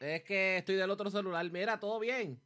Es que estoy del otro celular. Mira, todo bien.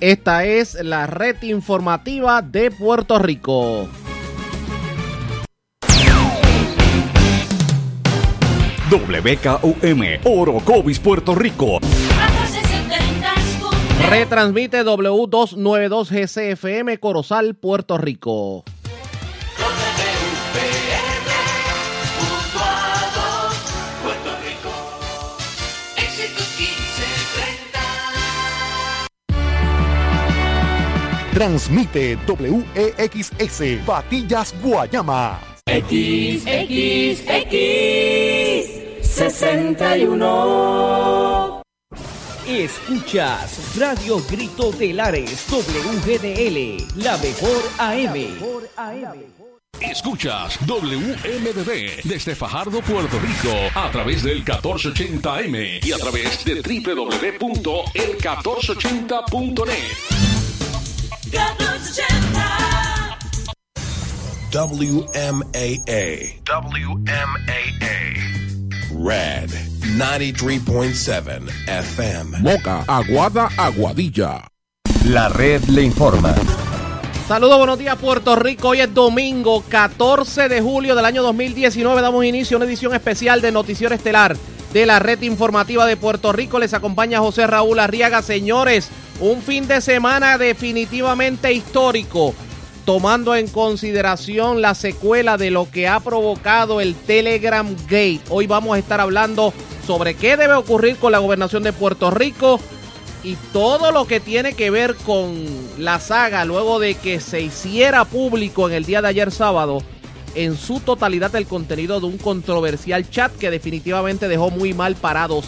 Esta es la red informativa de Puerto Rico. WKUM, Orocovis, Puerto Rico. Retransmite W292 GCFM, Corozal, Puerto Rico. Transmite WEXS, Patillas, Guayama. XXX 61 Escuchas Radio Grito de Lares, WGDL, la mejor AM. Escuchas WMDB desde Fajardo, Puerto Rico, a través del 1480M y a través de www.el1480.net. WMAA. WMAA. Red 93.7 FM. Moca, Aguada, Aguadilla. La red le informa. Saludos, buenos días Puerto Rico. Hoy es domingo 14 de julio del año 2019. Damos inicio a una edición especial de Noticiero Estelar de la red informativa de Puerto Rico. Les acompaña José Raúl Arriaga. Señores, un fin de semana definitivamente histórico, tomando en consideración la secuela de lo que ha provocado el Telegram Gate. Hoy vamos a estar hablando sobre qué debe ocurrir con la gobernación de Puerto Rico y todo lo que tiene que ver con la saga luego de que se hiciera público en el día de ayer sábado en su totalidad el contenido de un controversial chat que definitivamente dejó muy mal parados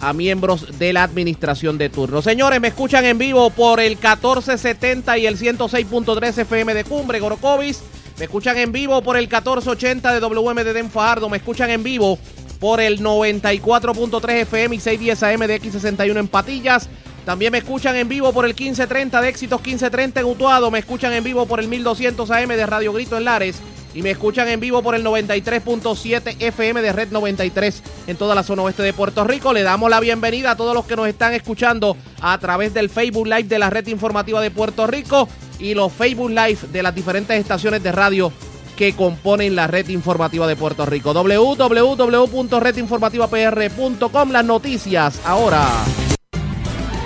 a miembros de la administración de turno. Señores, me escuchan en vivo por el 1470 y el 106.3 FM de Cumbre, Gorocovis. Me escuchan en vivo por el 1480 de WMD de Fajardo. Me escuchan en vivo por el 94.3 FM y 610 AM de X61 en Patillas. También me escuchan en vivo por el 1530 de Éxitos 1530 en Utuado. Me escuchan en vivo por el 1200 AM de Radio Grito en Lares y me escuchan en vivo por el 93.7 FM de Red 93 en toda la zona oeste de Puerto Rico. Le damos la bienvenida a todos los que nos están escuchando a través del Facebook Live de la Red Informativa de Puerto Rico y los Facebook Live de las diferentes estaciones de radio que componen la Red Informativa de Puerto Rico. www.redinformativapr.com Las noticias ahora.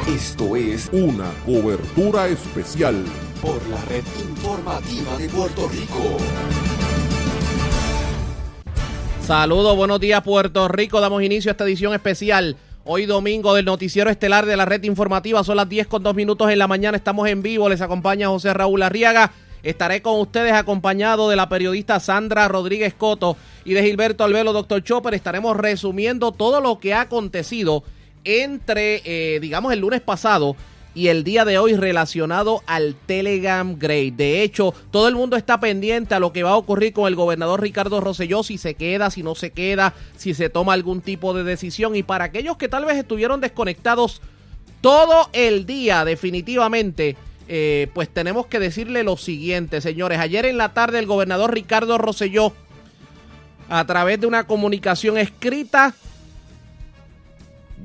Esto es una cobertura especial por la red informativa de Puerto Rico. Saludos, buenos días Puerto Rico. Damos inicio a esta edición especial. Hoy domingo del noticiero estelar de la red informativa. Son las 10 con 2 minutos en la mañana. Estamos en vivo. Les acompaña José Raúl Arriaga. Estaré con ustedes acompañado de la periodista Sandra Rodríguez Coto y de Gilberto Albelo, doctor Chopper. Estaremos resumiendo todo lo que ha acontecido entre, eh, digamos, el lunes pasado y el día de hoy relacionado al Telegram Grade. De hecho, todo el mundo está pendiente a lo que va a ocurrir con el gobernador Ricardo Rosselló, si se queda, si no se queda, si se toma algún tipo de decisión. Y para aquellos que tal vez estuvieron desconectados todo el día, definitivamente, eh, pues tenemos que decirle lo siguiente, señores. Ayer en la tarde el gobernador Ricardo Rosselló, a través de una comunicación escrita,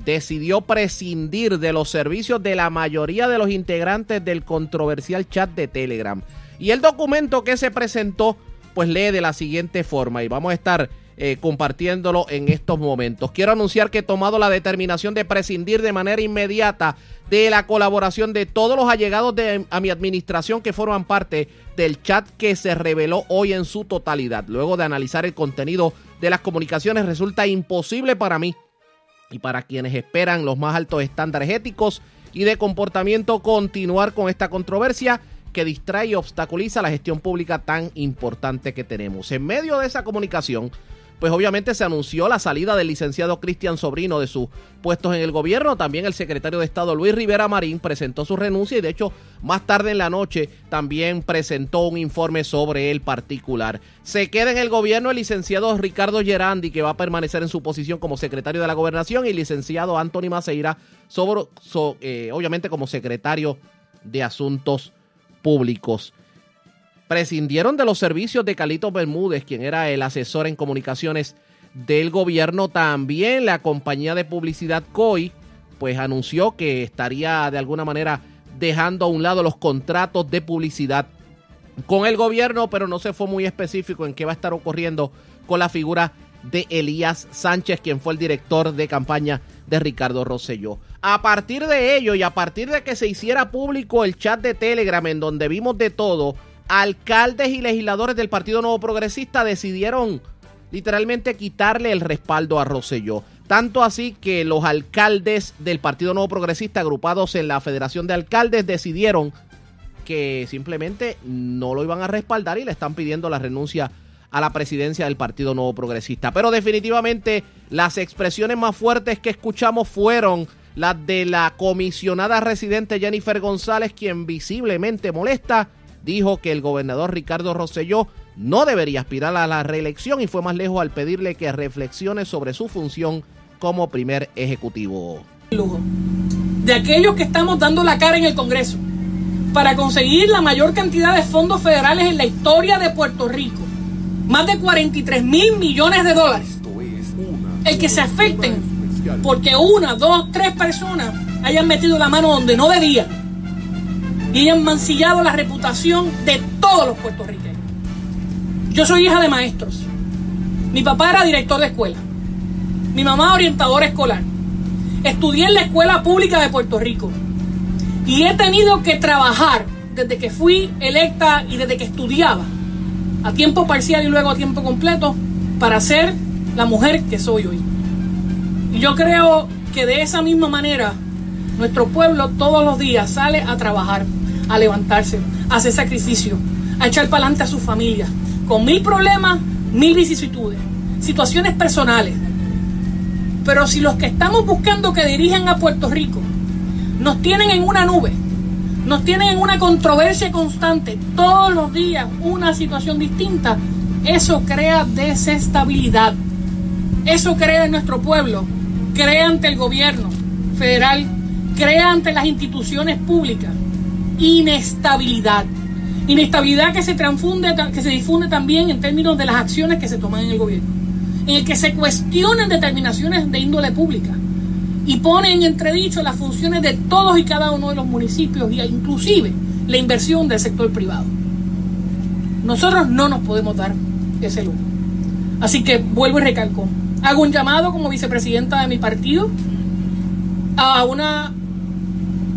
decidió prescindir de los servicios de la mayoría de los integrantes del controversial chat de Telegram. Y el documento que se presentó, pues lee de la siguiente forma y vamos a estar eh, compartiéndolo en estos momentos. Quiero anunciar que he tomado la determinación de prescindir de manera inmediata de la colaboración de todos los allegados de, a mi administración que forman parte del chat que se reveló hoy en su totalidad. Luego de analizar el contenido de las comunicaciones, resulta imposible para mí y para quienes esperan los más altos estándares éticos y de comportamiento continuar con esta controversia que distrae y obstaculiza la gestión pública tan importante que tenemos. En medio de esa comunicación, pues obviamente se anunció la salida del licenciado Cristian Sobrino de sus puestos en el gobierno. También el secretario de Estado Luis Rivera Marín presentó su renuncia y de hecho más tarde en la noche también presentó un informe sobre el particular. Se queda en el gobierno el licenciado Ricardo Gerandi que va a permanecer en su posición como secretario de la gobernación y el licenciado Anthony Maceira eh, obviamente como secretario de Asuntos Públicos prescindieron de los servicios de Calito Bermúdez, quien era el asesor en comunicaciones del gobierno. También la compañía de publicidad COI, pues anunció que estaría de alguna manera dejando a un lado los contratos de publicidad con el gobierno, pero no se fue muy específico en qué va a estar ocurriendo con la figura de Elías Sánchez, quien fue el director de campaña de Ricardo Rosselló. A partir de ello y a partir de que se hiciera público el chat de Telegram en donde vimos de todo, alcaldes y legisladores del Partido Nuevo Progresista decidieron literalmente quitarle el respaldo a Rosselló. Tanto así que los alcaldes del Partido Nuevo Progresista agrupados en la Federación de Alcaldes decidieron que simplemente no lo iban a respaldar y le están pidiendo la renuncia a la presidencia del Partido Nuevo Progresista. Pero definitivamente las expresiones más fuertes que escuchamos fueron las de la comisionada residente Jennifer González, quien visiblemente molesta, dijo que el gobernador Ricardo Rosselló no debería aspirar a la reelección y fue más lejos al pedirle que reflexione sobre su función como primer ejecutivo. De aquellos que estamos dando la cara en el Congreso para conseguir la mayor cantidad de fondos federales en la historia de Puerto Rico, más de 43 mil millones de dólares, el que se afecten porque una, dos, tres personas hayan metido la mano donde no debían y hayan mancillado la reputación de todos los puertorriqueños. Yo soy hija de maestros. Mi papá era director de escuela. Mi mamá orientadora escolar. Estudié en la escuela pública de Puerto Rico. Y he tenido que trabajar desde que fui electa y desde que estudiaba a tiempo parcial y luego a tiempo completo para ser la mujer que soy hoy. Y yo creo que de esa misma manera nuestro pueblo todos los días sale a trabajar, a levantarse, a hacer sacrificio, a echar para adelante a su familia, con mil problemas, mil vicisitudes, situaciones personales, pero si los que estamos buscando que dirijan a Puerto Rico nos tienen en una nube, nos tienen en una controversia constante, todos los días una situación distinta, eso crea desestabilidad. Eso crea en nuestro pueblo, crea ante el gobierno federal, crea ante las instituciones públicas inestabilidad. Inestabilidad que se transfunde, que se difunde también en términos de las acciones que se toman en el gobierno en el que se cuestionan determinaciones de índole pública y ponen en entredicho las funciones de todos y cada uno de los municipios e inclusive la inversión del sector privado. Nosotros no nos podemos dar ese lujo. Así que vuelvo y recalco. Hago un llamado como vicepresidenta de mi partido a una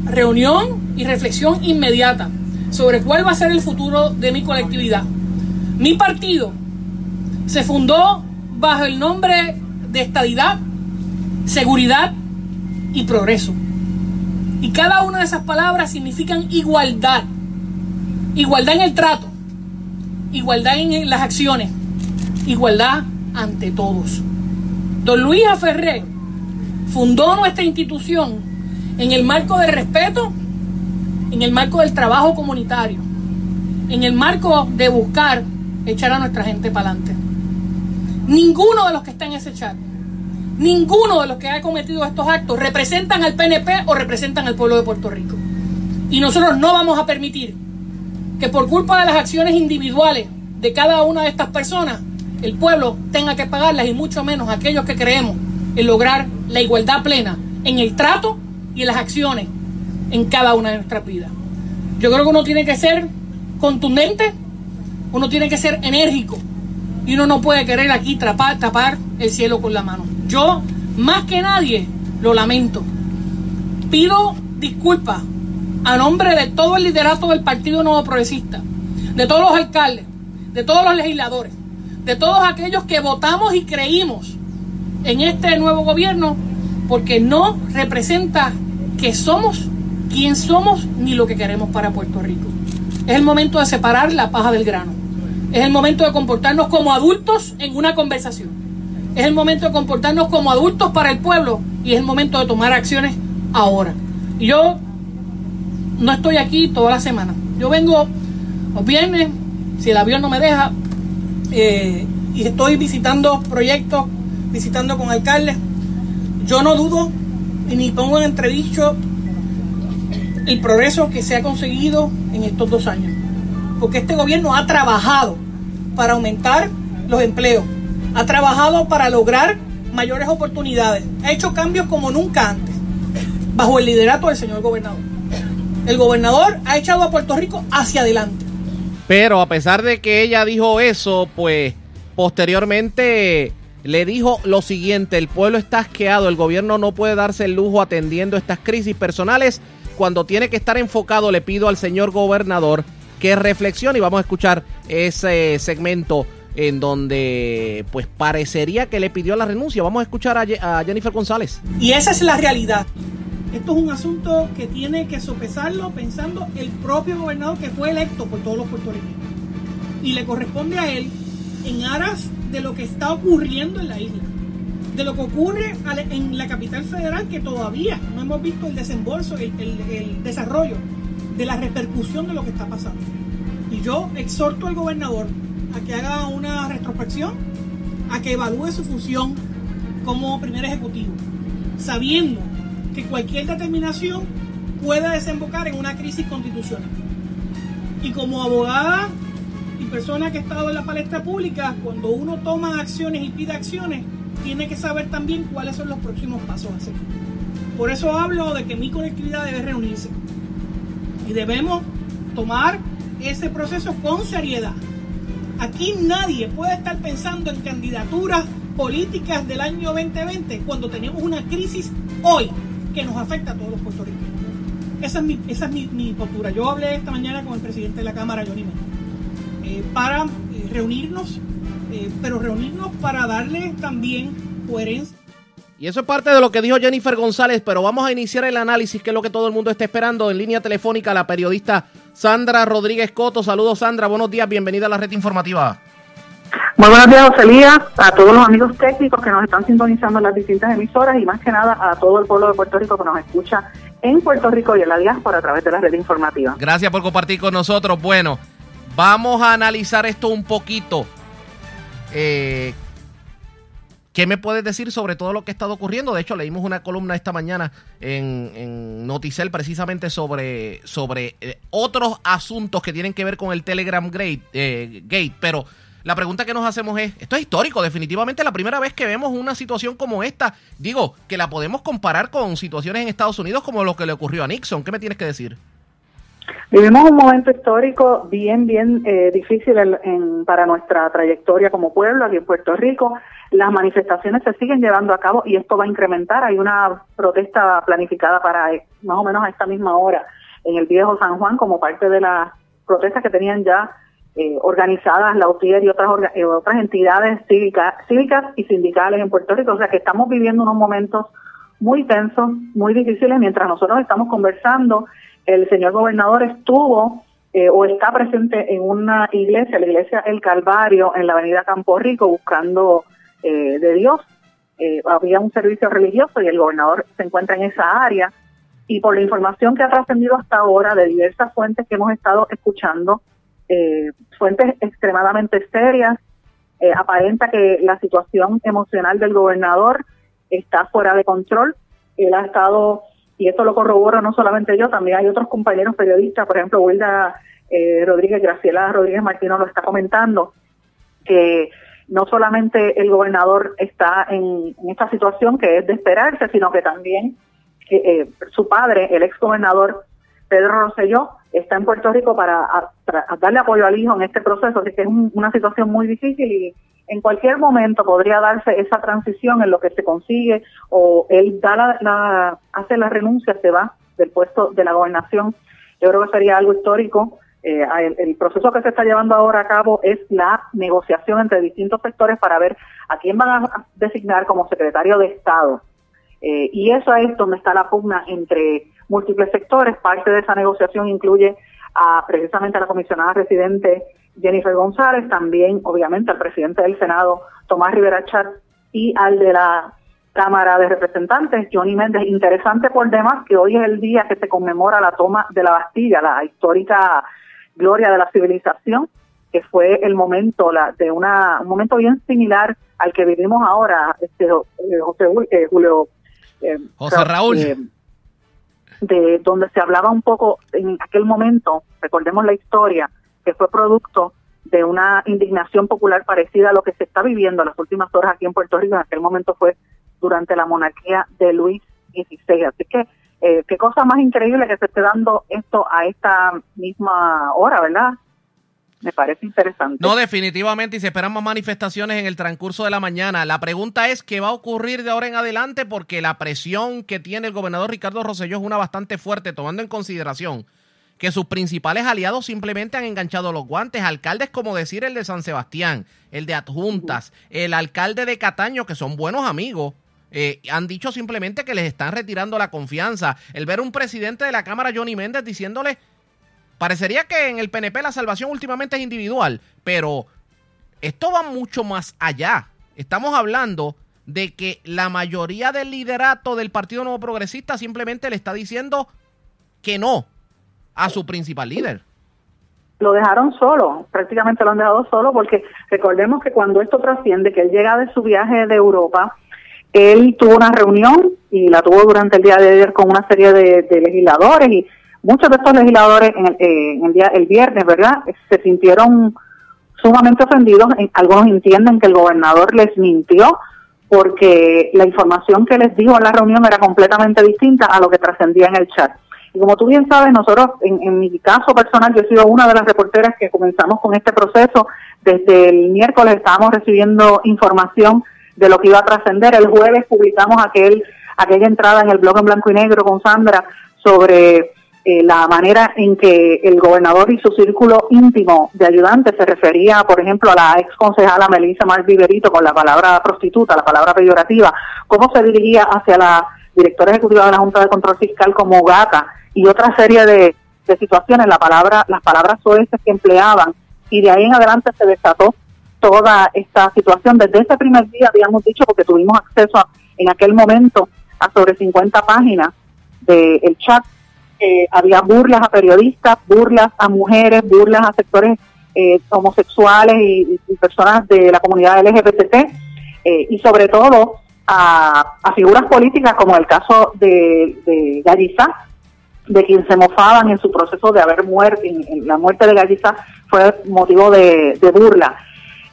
reunión y reflexión inmediata sobre cuál va a ser el futuro de mi colectividad. Mi partido se fundó bajo el nombre de estadidad, seguridad y progreso. Y cada una de esas palabras significan igualdad. Igualdad en el trato, igualdad en las acciones, igualdad ante todos. Don Luis Ferrer fundó nuestra institución en el marco del respeto, en el marco del trabajo comunitario, en el marco de buscar echar a nuestra gente para adelante. Ninguno de los que está en ese chat, ninguno de los que ha cometido estos actos representan al PNP o representan al pueblo de Puerto Rico. Y nosotros no vamos a permitir que por culpa de las acciones individuales de cada una de estas personas, el pueblo tenga que pagarlas y mucho menos aquellos que creemos en lograr la igualdad plena en el trato y en las acciones en cada una de nuestras vidas. Yo creo que uno tiene que ser contundente, uno tiene que ser enérgico, y uno no puede querer aquí tapar, tapar el cielo con la mano. Yo, más que nadie, lo lamento. Pido disculpas a nombre de todo el liderato del Partido Nuevo Progresista, de todos los alcaldes, de todos los legisladores, de todos aquellos que votamos y creímos en este nuevo gobierno, porque no representa que somos quien somos ni lo que queremos para Puerto Rico. Es el momento de separar la paja del grano. Es el momento de comportarnos como adultos en una conversación. Es el momento de comportarnos como adultos para el pueblo y es el momento de tomar acciones ahora. yo no estoy aquí toda la semana. Yo vengo los viernes, si el avión no me deja, eh, y estoy visitando proyectos, visitando con alcaldes. Yo no dudo y ni pongo en entredicho el progreso que se ha conseguido en estos dos años porque este gobierno ha trabajado para aumentar los empleos, ha trabajado para lograr mayores oportunidades, ha hecho cambios como nunca antes, bajo el liderato del señor gobernador. El gobernador ha echado a Puerto Rico hacia adelante. Pero a pesar de que ella dijo eso, pues posteriormente le dijo lo siguiente, el pueblo está asqueado, el gobierno no puede darse el lujo atendiendo estas crisis personales. Cuando tiene que estar enfocado, le pido al señor gobernador que reflexione y vamos a escuchar ese segmento en donde pues parecería que le pidió la renuncia. Vamos a escuchar a, Jennifer González. Y esa es la realidad. Esto es un asunto que tiene que sopesarlo pensando el propio gobernador que fue electo por todos los puertorriqueños. Y le corresponde a él, en aras de lo que está ocurriendo en la isla, de lo que ocurre en la capital federal, que todavía no hemos visto el desembolso, el, el desarrollo de la repercusión de lo que está pasando. Y yo exhorto al gobernador a que haga una retrospección, a que evalúe su función como primer ejecutivo, sabiendo que cualquier determinación puede desembocar en una crisis constitucional. Y como abogada y persona que ha estado en la palestra pública, cuando uno toma acciones y pide acciones, tiene que saber también cuáles son los próximos pasos a hacer. Por eso hablo de que mi colectividad debe reunirse y debemos tomar ese proceso con seriedad. Aquí nadie puede estar pensando en candidaturas políticas del año 2020 cuando tenemos una crisis hoy que nos afecta a todos los puertorriqueños. Esa es mi, postura. Yo hablé esta mañana con el presidente de la Cámara, Johnny eh, para eh, reunirnos, eh, pero reunirnos para darle también coherencia. Y eso es parte de lo que dijo Jennifer González, pero vamos a iniciar el análisis, que es lo que todo el mundo está esperando. En línea telefónica, la periodista Sandra Rodríguez Coto. Saludos, Sandra. Buenos días. Bienvenida a la red informativa. Muy buenos días, José Lía, a todos los amigos técnicos que nos están sintonizando en las distintas emisoras y más que nada a todo el pueblo de Puerto Rico que nos escucha en Puerto Rico y en la diáspora a través de la red informativa. Gracias por compartir con nosotros. Bueno, vamos a analizar esto un poquito. Eh, ¿Qué me puedes decir sobre todo lo que ha estado ocurriendo? De hecho, leímos una columna esta mañana en, en Noticel precisamente sobre, sobre eh, otros asuntos que tienen que ver con el Telegram Gate, eh, Gate. Pero la pregunta que nos hacemos es, esto es histórico, definitivamente la primera vez que vemos una situación como esta, digo, que la podemos comparar con situaciones en Estados Unidos como lo que le ocurrió a Nixon. ¿Qué me tienes que decir? Vivimos un momento histórico bien, bien eh, difícil para nuestra trayectoria como pueblo aquí en Puerto Rico. Las manifestaciones se siguen llevando a cabo y esto va a incrementar. Hay una protesta planificada para eh, más o menos a esta misma hora en el viejo San Juan como parte de las protestas que tenían ya eh, organizadas la UTIER y otras, otras entidades cívicas, cívicas y sindicales en Puerto Rico. O sea que estamos viviendo unos momentos muy tensos, muy difíciles mientras nosotros estamos conversando el señor gobernador estuvo eh, o está presente en una iglesia, la iglesia El Calvario, en la avenida Campo Rico, buscando eh, de Dios. Eh, había un servicio religioso y el gobernador se encuentra en esa área. Y por la información que ha trascendido hasta ahora de diversas fuentes que hemos estado escuchando, fuentes extremadamente serias, aparenta que la situación emocional del gobernador está fuera de control. Él ha estado y esto lo corroboro no solamente yo, también hay otros compañeros periodistas, por ejemplo, Wilda eh, Rodríguez, Graciela Rodríguez Martino lo está comentando, que no solamente el gobernador está en, esta situación que es de esperarse, sino que también eh, su padre, el ex gobernador Pedro Rosselló, está en Puerto Rico para darle apoyo al hijo en este proceso, así que es una situación muy difícil y en cualquier momento podría darse esa transición en lo que se consigue o él da la, hace la renuncia, se va del puesto de la gobernación. Yo creo que sería algo histórico. Eh, el, proceso que se está llevando ahora a cabo es la negociación entre distintos sectores para ver a quién van a designar como secretario de Estado. Eh, y eso es donde está la pugna entre múltiples sectores. Parte de esa negociación incluye a precisamente a la comisionada residente Jennifer González, también obviamente al presidente del Senado, Tomás Rivera Chat, y al de la Cámara de Representantes, Johnny Méndez. Interesante por demás que hoy es el día que se conmemora la toma de la Bastilla, la histórica gloria de la civilización, que fue el momento la, de una, un momento bien similar al que vivimos ahora, este, eh, José, eh, Julio. Eh, José Raúl. de donde se hablaba un poco en aquel momento, recordemos la historia, que fue producto de una indignación popular parecida a lo que se está viviendo en las últimas horas aquí en Puerto Rico. En aquel momento fue durante la monarquía de Luis XVI. Así que eh, qué cosa más increíble que se esté dando esto a esta misma hora, ¿verdad? Me parece interesante. No, definitivamente, y se esperan más manifestaciones en el transcurso de la mañana. La pregunta es qué va a ocurrir de ahora en adelante, porque la presión que tiene el gobernador Ricardo Rosselló es una bastante fuerte, tomando en consideración que sus principales aliados simplemente han enganchado los guantes. Alcaldes como decir el de San Sebastián, el de Adjuntas, el alcalde de Cataño, que son buenos amigos, eh, han dicho simplemente que les están retirando la confianza. El ver un presidente de la Cámara, Johnny Méndez, diciéndole, parecería que en el PNP la salvación últimamente es individual, pero esto va mucho más allá. Estamos hablando de que la mayoría del liderato del Partido Nuevo Progresista simplemente le está diciendo que no a su principal líder. Lo dejaron solo, prácticamente lo han dejado solo porque recordemos que cuando esto trasciende, que él llega de su viaje de Europa, él tuvo una reunión y la tuvo durante el día de ayer con una serie de, legisladores y muchos de estos legisladores en el, eh, el, día, el viernes, ¿verdad? Se sintieron sumamente ofendidos. Algunos entienden que el gobernador les mintió porque la información que les dijo en la reunión era completamente distinta a lo que trascendía en el chat. Y como tú bien sabes, nosotros, en, mi caso personal, yo he sido una de las reporteras que comenzamos con este proceso. Desde el miércoles estábamos recibiendo información de lo que iba a trascender. El jueves publicamos aquel, aquella entrada en el blog en blanco y negro con Sandra sobre eh, la manera en que el gobernador y su círculo íntimo de ayudantes se refería, por ejemplo, a la ex concejala Melissa Mar Viverito con la palabra prostituta, la palabra peyorativa, cómo se dirigía hacia la directora ejecutiva de la Junta de Control Fiscal como gata y otra serie de, situaciones, la palabra, las palabras soeces que empleaban, y de ahí en adelante se desató toda esta situación. Desde ese primer día habíamos dicho, porque tuvimos acceso en aquel momento a sobre 50 páginas del chat, había burlas a periodistas, burlas a mujeres, burlas a sectores eh, homosexuales y, personas de la comunidad LGBT, eh, y sobre todo a, figuras políticas como el caso de, de de quien se mofaban en su proceso de haber muerto, en, la muerte de Galiza fue motivo de, burla.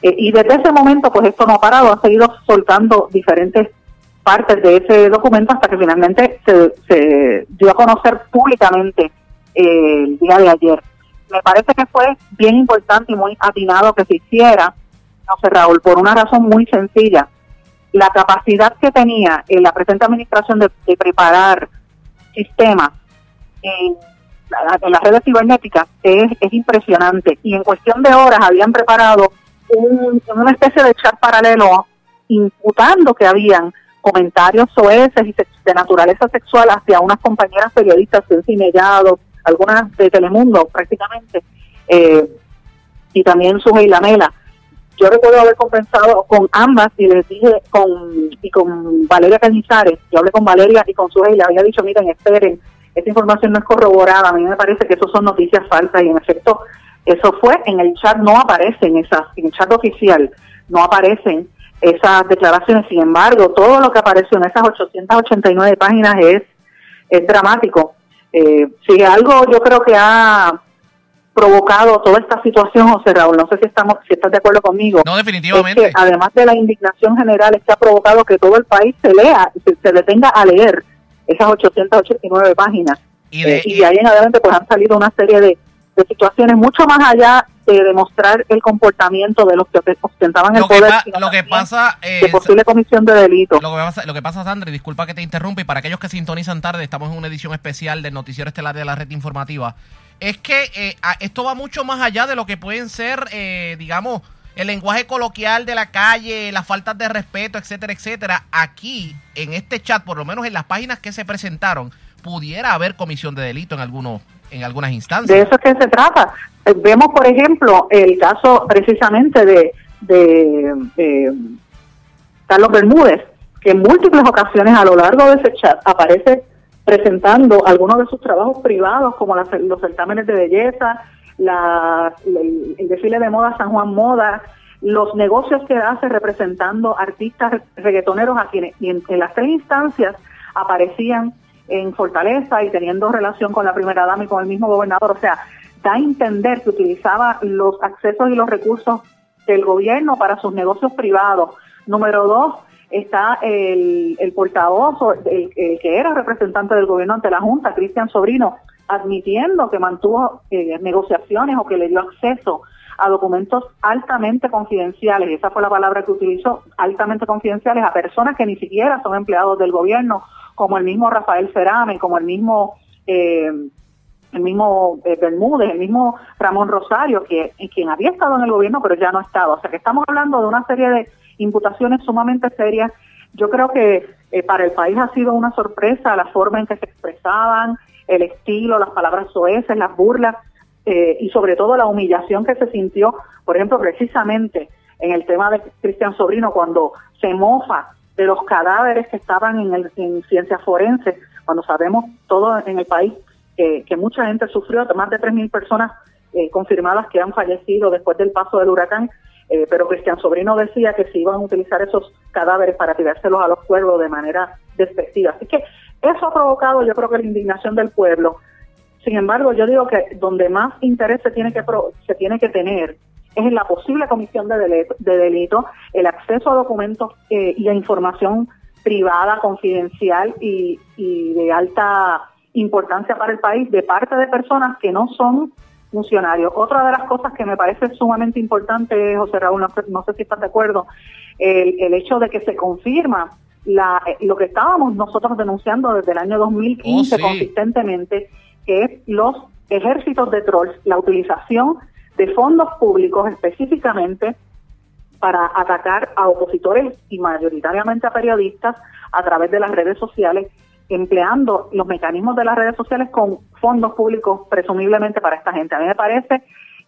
Eh, y desde ese momento, pues esto no ha parado, ha seguido soltando diferentes partes de ese documento hasta que finalmente se, dio a conocer públicamente eh, el día de ayer. Me parece que fue bien importante y muy atinado que se hiciera, no sé Raúl, por una razón muy sencilla. La capacidad que tenía en la presente administración de, de preparar sistemas en, las redes cibernéticas es, es impresionante. Y en cuestión de horas habían preparado una especie de chat paralelo imputando que habían comentarios soeces y de naturaleza sexual hacia unas compañeras periodistas, Ceci algunas de Telemundo prácticamente, eh, y también su Lamela. Yo recuerdo haber compensado con ambas y les dije con y con Valeria Cañizares, yo hablé con Valeria y con su le había dicho, miren, esperen, esa información no es corroborada, a mí me parece que eso son noticias falsas y en efecto eso fue, en el chat no aparecen esas, en el chat oficial no aparecen esas declaraciones, sin embargo, todo lo que apareció en esas 889 páginas es, es dramático. Eh, si algo yo creo que ha provocado toda esta situación, José Raúl, no sé si estamos, si estás de acuerdo conmigo. No, definitivamente. además de la indignación general, es que ha provocado que todo el país se lea, se, se detenga a leer esas 889 páginas. Y de, eh, ahí en adelante pues han salido una serie de, situaciones mucho más allá de demostrar el comportamiento de los que ostentaban el poder. lo que pasa de posible comisión de delito. Lo que pasa, lo que pasa, Sandra, disculpa que te interrumpa, y para aquellos que sintonizan tarde, estamos en una edición especial del Noticiero Estelar de la Red Informativa. Es que eh, esto va mucho más allá de lo que pueden ser, eh, digamos, el lenguaje coloquial de la calle, las faltas de respeto, etcétera, etcétera. Aquí, en este chat, por lo menos en las páginas que se presentaron, pudiera haber comisión de delito en algunos en algunas instancias. De eso es que se trata. Eh, vemos, por ejemplo, el caso precisamente de, de, Carlos Bermúdez, que en múltiples ocasiones a lo largo de ese chat aparece presentando algunos de sus trabajos privados, como los certámenes de belleza, el, desfile de moda San Juan Moda, los negocios que hace representando artistas reggaetoneros a quienes en, las tres instancias aparecían en Fortaleza y teniendo relación con la primera dama y con el mismo gobernador. O sea, da a entender que utilizaba los accesos y los recursos del gobierno para sus negocios privados. Número dos, está el, el portavoz, el, que era representante del gobierno ante la Junta, Cristian Sobrino, admitiendo que mantuvo eh, negociaciones o que le dio acceso a documentos altamente confidenciales, y esa fue la palabra que utilizó, altamente confidenciales, a personas que ni siquiera son empleados del gobierno, como el mismo Rafael Cerame, como el mismo... Eh, el mismo eh, Bermúdez, el mismo Ramón Rosario, que quien había estado en el gobierno pero ya no estaba. O sea que estamos hablando de una serie de imputaciones sumamente serias. Yo creo que para el país ha sido una sorpresa la forma en que se expresaban, el estilo, las palabras soeces, las burlas eh, y sobre todo la humillación que se sintió, por ejemplo, precisamente en el tema de Cristian Sobrino, cuando se mofa de los cadáveres que estaban en, el, en ciencias forenses, cuando sabemos todo en el país que mucha gente sufrió, más de 3.000 personas eh, confirmadas que han fallecido después del paso del huracán, eh, pero Cristian Sobrino decía que se iban a utilizar esos cadáveres para tirárselos a los pueblos de manera despectiva. Así que eso ha provocado yo creo que la indignación del pueblo. Sin embargo, yo digo que donde más interés se tiene que, se tiene que tener es en la posible comisión de delito, de delito el acceso a documentos eh, y a información privada, confidencial y, y de alta importancia para el país de parte de personas que no son funcionarios. Otra de las cosas que me parece sumamente importante, José Raúl, no, sé si estás de acuerdo, el, hecho de que se confirma la, lo que estábamos nosotros denunciando desde el año 2015 consistentemente, que es los ejércitos de trolls, la utilización de fondos públicos específicamente para atacar a opositores y mayoritariamente a periodistas a través de las redes sociales empleando los mecanismos de las redes sociales con fondos públicos presumiblemente para esta gente. A mí me parece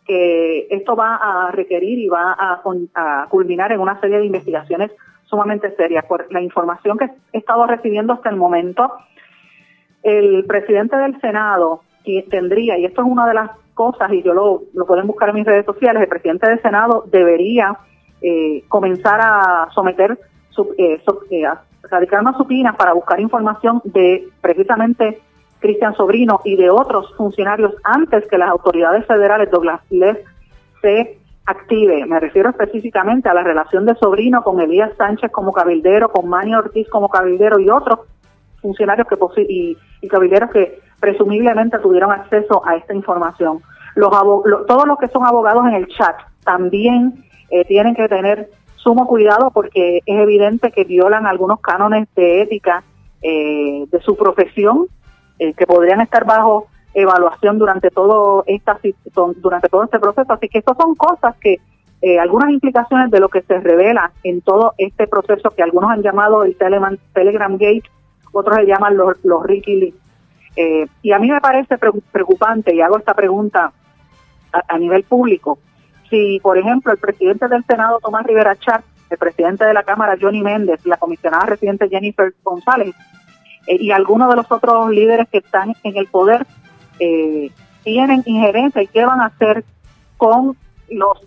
que esto va a requerir y va a, culminar en una serie de investigaciones sumamente serias. Por la información que he estado recibiendo hasta el momento, el presidente del Senado tendría, y esto es una de las cosas, y yo lo, lo pueden buscar en mis redes sociales, el presidente del Senado debería eh, comenzar a someter su, eh, eh, radicar más supinas para buscar información de precisamente Cristian Sobrino y de otros funcionarios antes que las autoridades federales Douglas Les se active. Me refiero específicamente a la relación de Sobrino con Elías Sánchez como cabildero, con Manny Ortiz como cabildero y otros funcionarios que y, y cabilderos que presumiblemente tuvieron acceso a esta información. Los todos los que son abogados en el chat también eh, tienen que tener sumo cuidado porque es evidente que violan algunos cánones de ética eh, de su profesión eh, que podrían estar bajo evaluación durante todo esta durante todo este proceso. Así que estas son cosas que eh, algunas implicaciones de lo que se revela en todo este proceso que algunos han llamado el Telegram, Telegram Gate otros le llaman los, los Ricky y a mí me parece preocupante y hago esta pregunta a nivel público si, por ejemplo, el presidente del Senado, Tomás Rivera Chat, el presidente de la Cámara, Johnny Méndez, la comisionada residente Jennifer González, eh, y algunos de los otros líderes que están en el poder eh, tienen injerencia y qué van a hacer con los,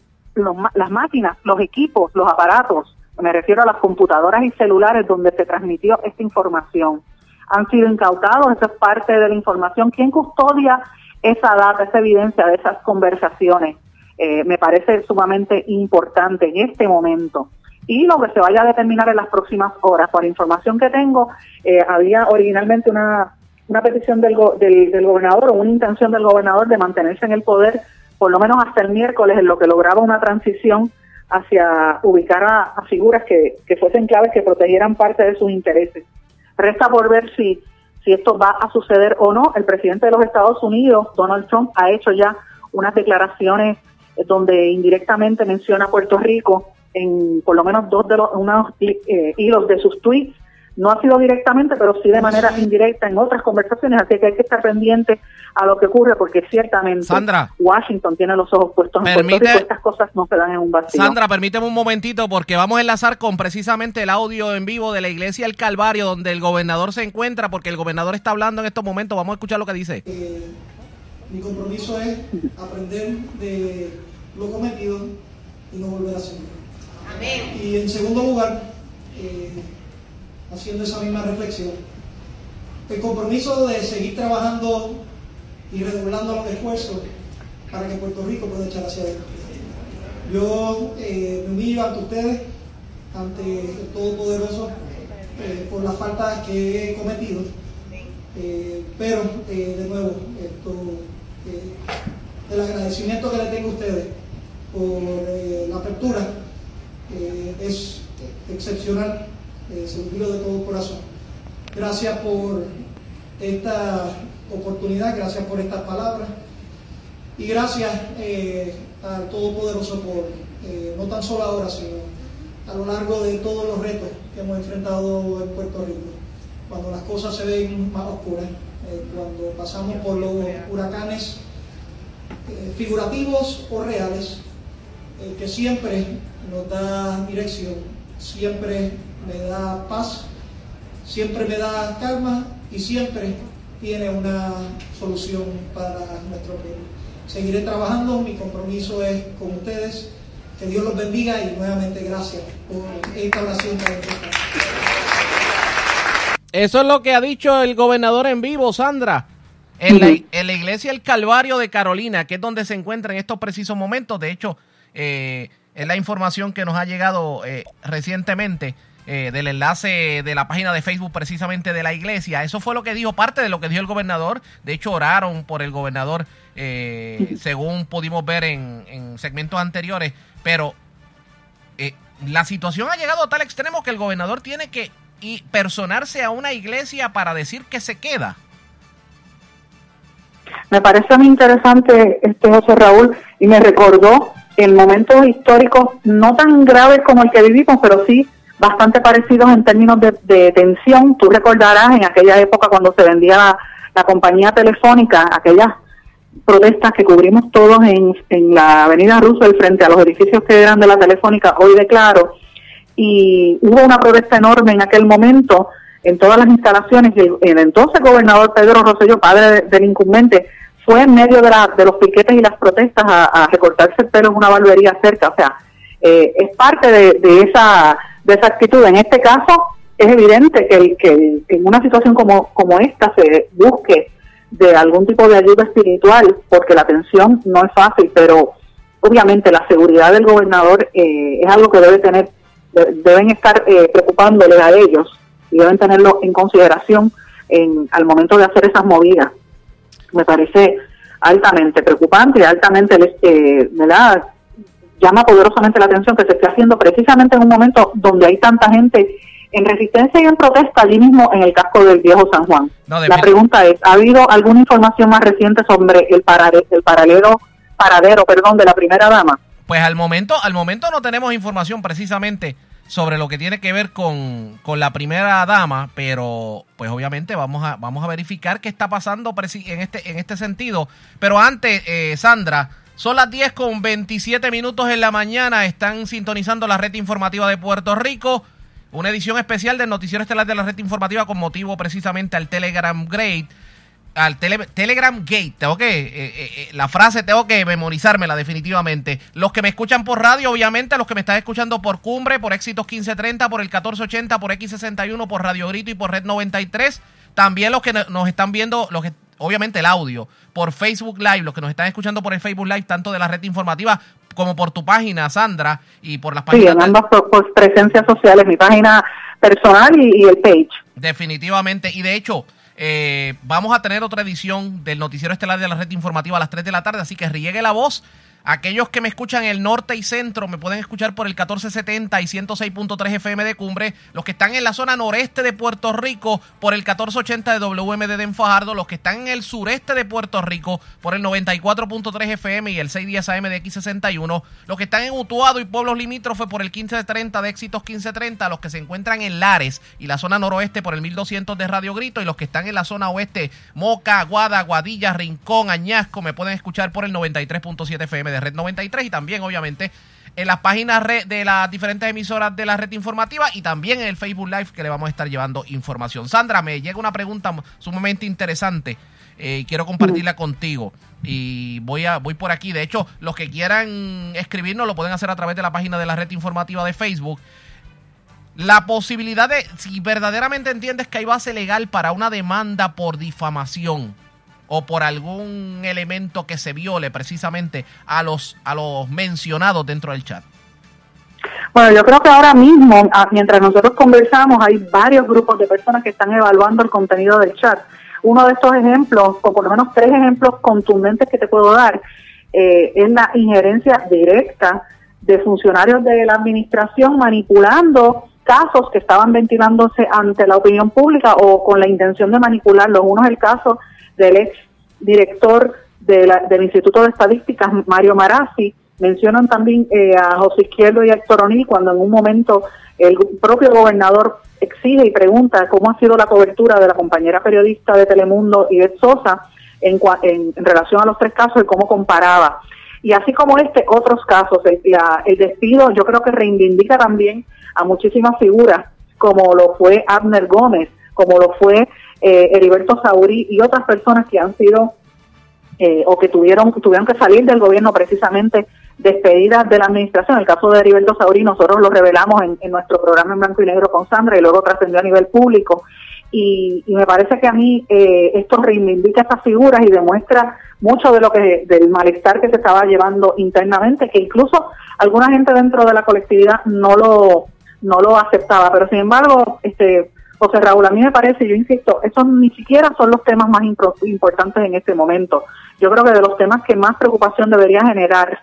las máquinas, los equipos, los aparatos, me refiero a las computadoras y celulares donde se transmitió esta información. Han sido incautados, esa es parte de la información. ¿Quién custodia esa data, esa evidencia de esas conversaciones? Eh, me parece sumamente importante en este momento. Y lo que se vaya a determinar en las próximas horas. Por información que tengo, eh, había originalmente una, una petición del, del, gobernador o una intención del gobernador de mantenerse en el poder por lo menos hasta el miércoles, en lo que lograba una transición hacia ubicar a, figuras que, que, fuesen claves que protegieran parte de sus intereses. Resta por ver si, si esto va a suceder o no. El presidente de los Estados Unidos, Donald Trump, ha hecho ya unas declaraciones donde indirectamente menciona a Puerto Rico en por lo menos dos de los unos eh, hilos de sus tweets. No ha sido directamente, pero sí de manera indirecta en otras conversaciones, así que hay que estar pendiente a lo que ocurre porque ciertamente Washington tiene los ojos puestos en Puerto Rico, estas cosas no se dan en un vacío. Sandra, permíteme un momentito porque vamos a enlazar con precisamente el audio en vivo de la iglesia El Calvario donde el gobernador se encuentra porque el gobernador está hablando en estos momentos, vamos a escuchar lo que dice. Eh, mi compromiso es aprender de lo cometido y no volver a hacerlo. Amén. Y en segundo lugar, eh, haciendo esa misma reflexión, el compromiso de seguir trabajando y redoblando los esfuerzos para que Puerto Rico pueda echar hacia adelante. Yo eh, me humillo ante ustedes ante el Todopoderoso por la falta que he cometido. pero, de nuevo, el agradecimiento que le tengo a ustedes por la apertura es excepcional, se lo de todo corazón. Gracias por esta oportunidad, gracias por estas palabras y gracias eh, al Todopoderoso por, eh, no tan solo ahora, sino a lo largo de todos los retos que hemos enfrentado en Puerto Rico, cuando las cosas se ven más oscuras, eh, cuando pasamos por los huracanes figurativos o reales, que siempre nos da dirección, siempre me da paz, siempre me da calma y siempre tiene una solución para nuestro pueblo. Seguiré trabajando, mi compromiso es con ustedes. Que Dios los bendiga y nuevamente gracias por esta oración Eso es lo que ha dicho el gobernador en vivo, Sandra. En la, en la, iglesia El Calvario de Carolina, que es donde se encuentra en estos precisos momentos. De hecho, eh, es la información que nos ha llegado eh, recientemente. Eh, del enlace de la página de Facebook precisamente de la iglesia. Eso fue lo que dijo, parte de lo que dijo el gobernador. De hecho, oraron por el gobernador, eh, según pudimos ver en, segmentos anteriores. Pero eh, la situación ha llegado a tal extremo que el gobernador tiene que personarse a una iglesia para decir que se queda. Me parece muy interesante este José Raúl y me recordó el momento histórico no tan grave como el que vivimos, pero sí bastante parecidos en términos de, tensión. Tú recordarás en aquella época cuando se vendía la, compañía telefónica, aquellas protestas que cubrimos todos en, en la avenida Roosevelt frente a los edificios que eran de la telefónica, hoy de Claro, y hubo una protesta enorme en aquel momento en todas las instalaciones y el, entonces gobernador Pedro Rosselló, padre del incumbente, fue en medio de, la, de los piquetes y las protestas a, recortarse el pelo en una barbería cerca. O sea, eh, es parte de, de esa de esa actitud. En este caso, es evidente que, que en una situación como, como esta se busque de algún tipo de ayuda espiritual, porque la atención no es fácil, pero obviamente la seguridad del gobernador eh, es algo que debe tener, deben estar eh, preocupándoles a ellos y deben tenerlo en consideración en, al momento de hacer esas movidas. Me parece altamente preocupante y altamente eh. Llama poderosamente la atención que se esté haciendo precisamente en un momento donde hay tanta gente en resistencia y en protesta allí mismo en el casco del viejo San Juan. la pregunta es, ¿ha habido alguna información más reciente sobre el, el paralelo, paradero perdón, de la primera dama? Pues al momento, al momento no tenemos información precisamente sobre lo que tiene que ver con, con, la primera dama, pero pues obviamente vamos a, vamos a verificar qué está pasando en este, en este sentido. Pero antes, eh, Sandra, son las 10 con 27 minutos en la mañana. Están sintonizando la red informativa de Puerto Rico. Una edición especial del Noticiero Estelar de la red informativa con motivo precisamente al Telegram Gate. Al Telegram Gate. Tengo que. Eh, eh, eh, la frase tengo que memorizármela definitivamente. Los que me escuchan por radio, obviamente. Los que me están escuchando por Cumbre, por Éxitos 1530, por el 1480, por X61, por Radio Grito y por Red 93. También los que nos están viendo, los que obviamente el audio, por Facebook Live, los que nos están escuchando por el Facebook Live, tanto de la red informativa como por tu página, Sandra, y por las páginas. Sí, en ambas por, presencias sociales, mi página personal y, el page. Definitivamente, y de hecho, eh, vamos a tener otra edición del Noticiero Estelar de la Red Informativa a las 3 de la tarde, así que riegue la voz Aquellos que me escuchan en el norte y centro me pueden escuchar por el 1470 y 106.3 FM de Cumbre. Los que están en la zona noreste de Puerto Rico por el 1480 de WMD de Enfajardo. Los que están en el sureste de Puerto Rico por el 94.3 FM y el 610 AM de X61. Los que están en Utuado y pueblos limítrofes por el 1530 de Éxitos 1530. Los que se encuentran en Lares y la zona noroeste por el 1200 de Radio Grito. Y los que están en la zona oeste, Moca, Aguada, Guadilla, Rincón, Añasco, me pueden escuchar por el 93.7 FM de Red 93 y también obviamente en las páginas de las diferentes emisoras de la red informativa y también en el Facebook Live que le vamos a estar llevando información. Sandra, me llega una pregunta sumamente interesante eh, y quiero compartirla contigo y voy a voy por aquí. De hecho, los que quieran escribirnos lo pueden hacer a través de la página de la red informativa de Facebook. La posibilidad de, si verdaderamente entiendes que hay base legal para una demanda por difamación, o por algún elemento que se viole precisamente a los, a los mencionados dentro del chat? Bueno, yo creo que ahora mismo, ah, mientras nosotros conversamos, hay varios grupos de personas que están evaluando el contenido del chat. Uno de estos ejemplos, o por lo menos tres ejemplos contundentes que te puedo dar, eh, es la injerencia directa de funcionarios de la administración manipulando casos que estaban ventilándose ante la opinión pública o con la intención de manipularlos. Uno es el caso del ex director del Instituto de Estadísticas, Mario Marazzi. Mencionan también eh, a José Izquierdo y a Héctor O'Neill cuando en un momento el propio gobernador exige y pregunta cómo ha sido la cobertura de la compañera periodista de Telemundo, Ivette Sosa, en, en, relación a los tres casos y cómo comparaba. Y así como este, otros casos. El, el despido yo creo que reivindica también a muchísimas figuras, como lo fue Abner Gómez, como lo fue eh, Heriberto Sauri y otras personas que han sido eh, o que tuvieron, tuvieron que salir del gobierno precisamente despedidas de la administración. El caso de Heriberto Sauri nosotros lo revelamos en, nuestro programa en blanco y negro con Sandra y luego trascendió a nivel público. Y, me parece que a mí eh, esto reivindica estas figuras y demuestra mucho de lo que del malestar que se estaba llevando internamente, que incluso alguna gente dentro de la colectividad no lo no lo aceptaba, pero sin embargo, este José Raúl, a mí me parece, yo insisto, esos ni siquiera son los temas más importantes en este momento. Yo creo que de los temas que más preocupación debería generar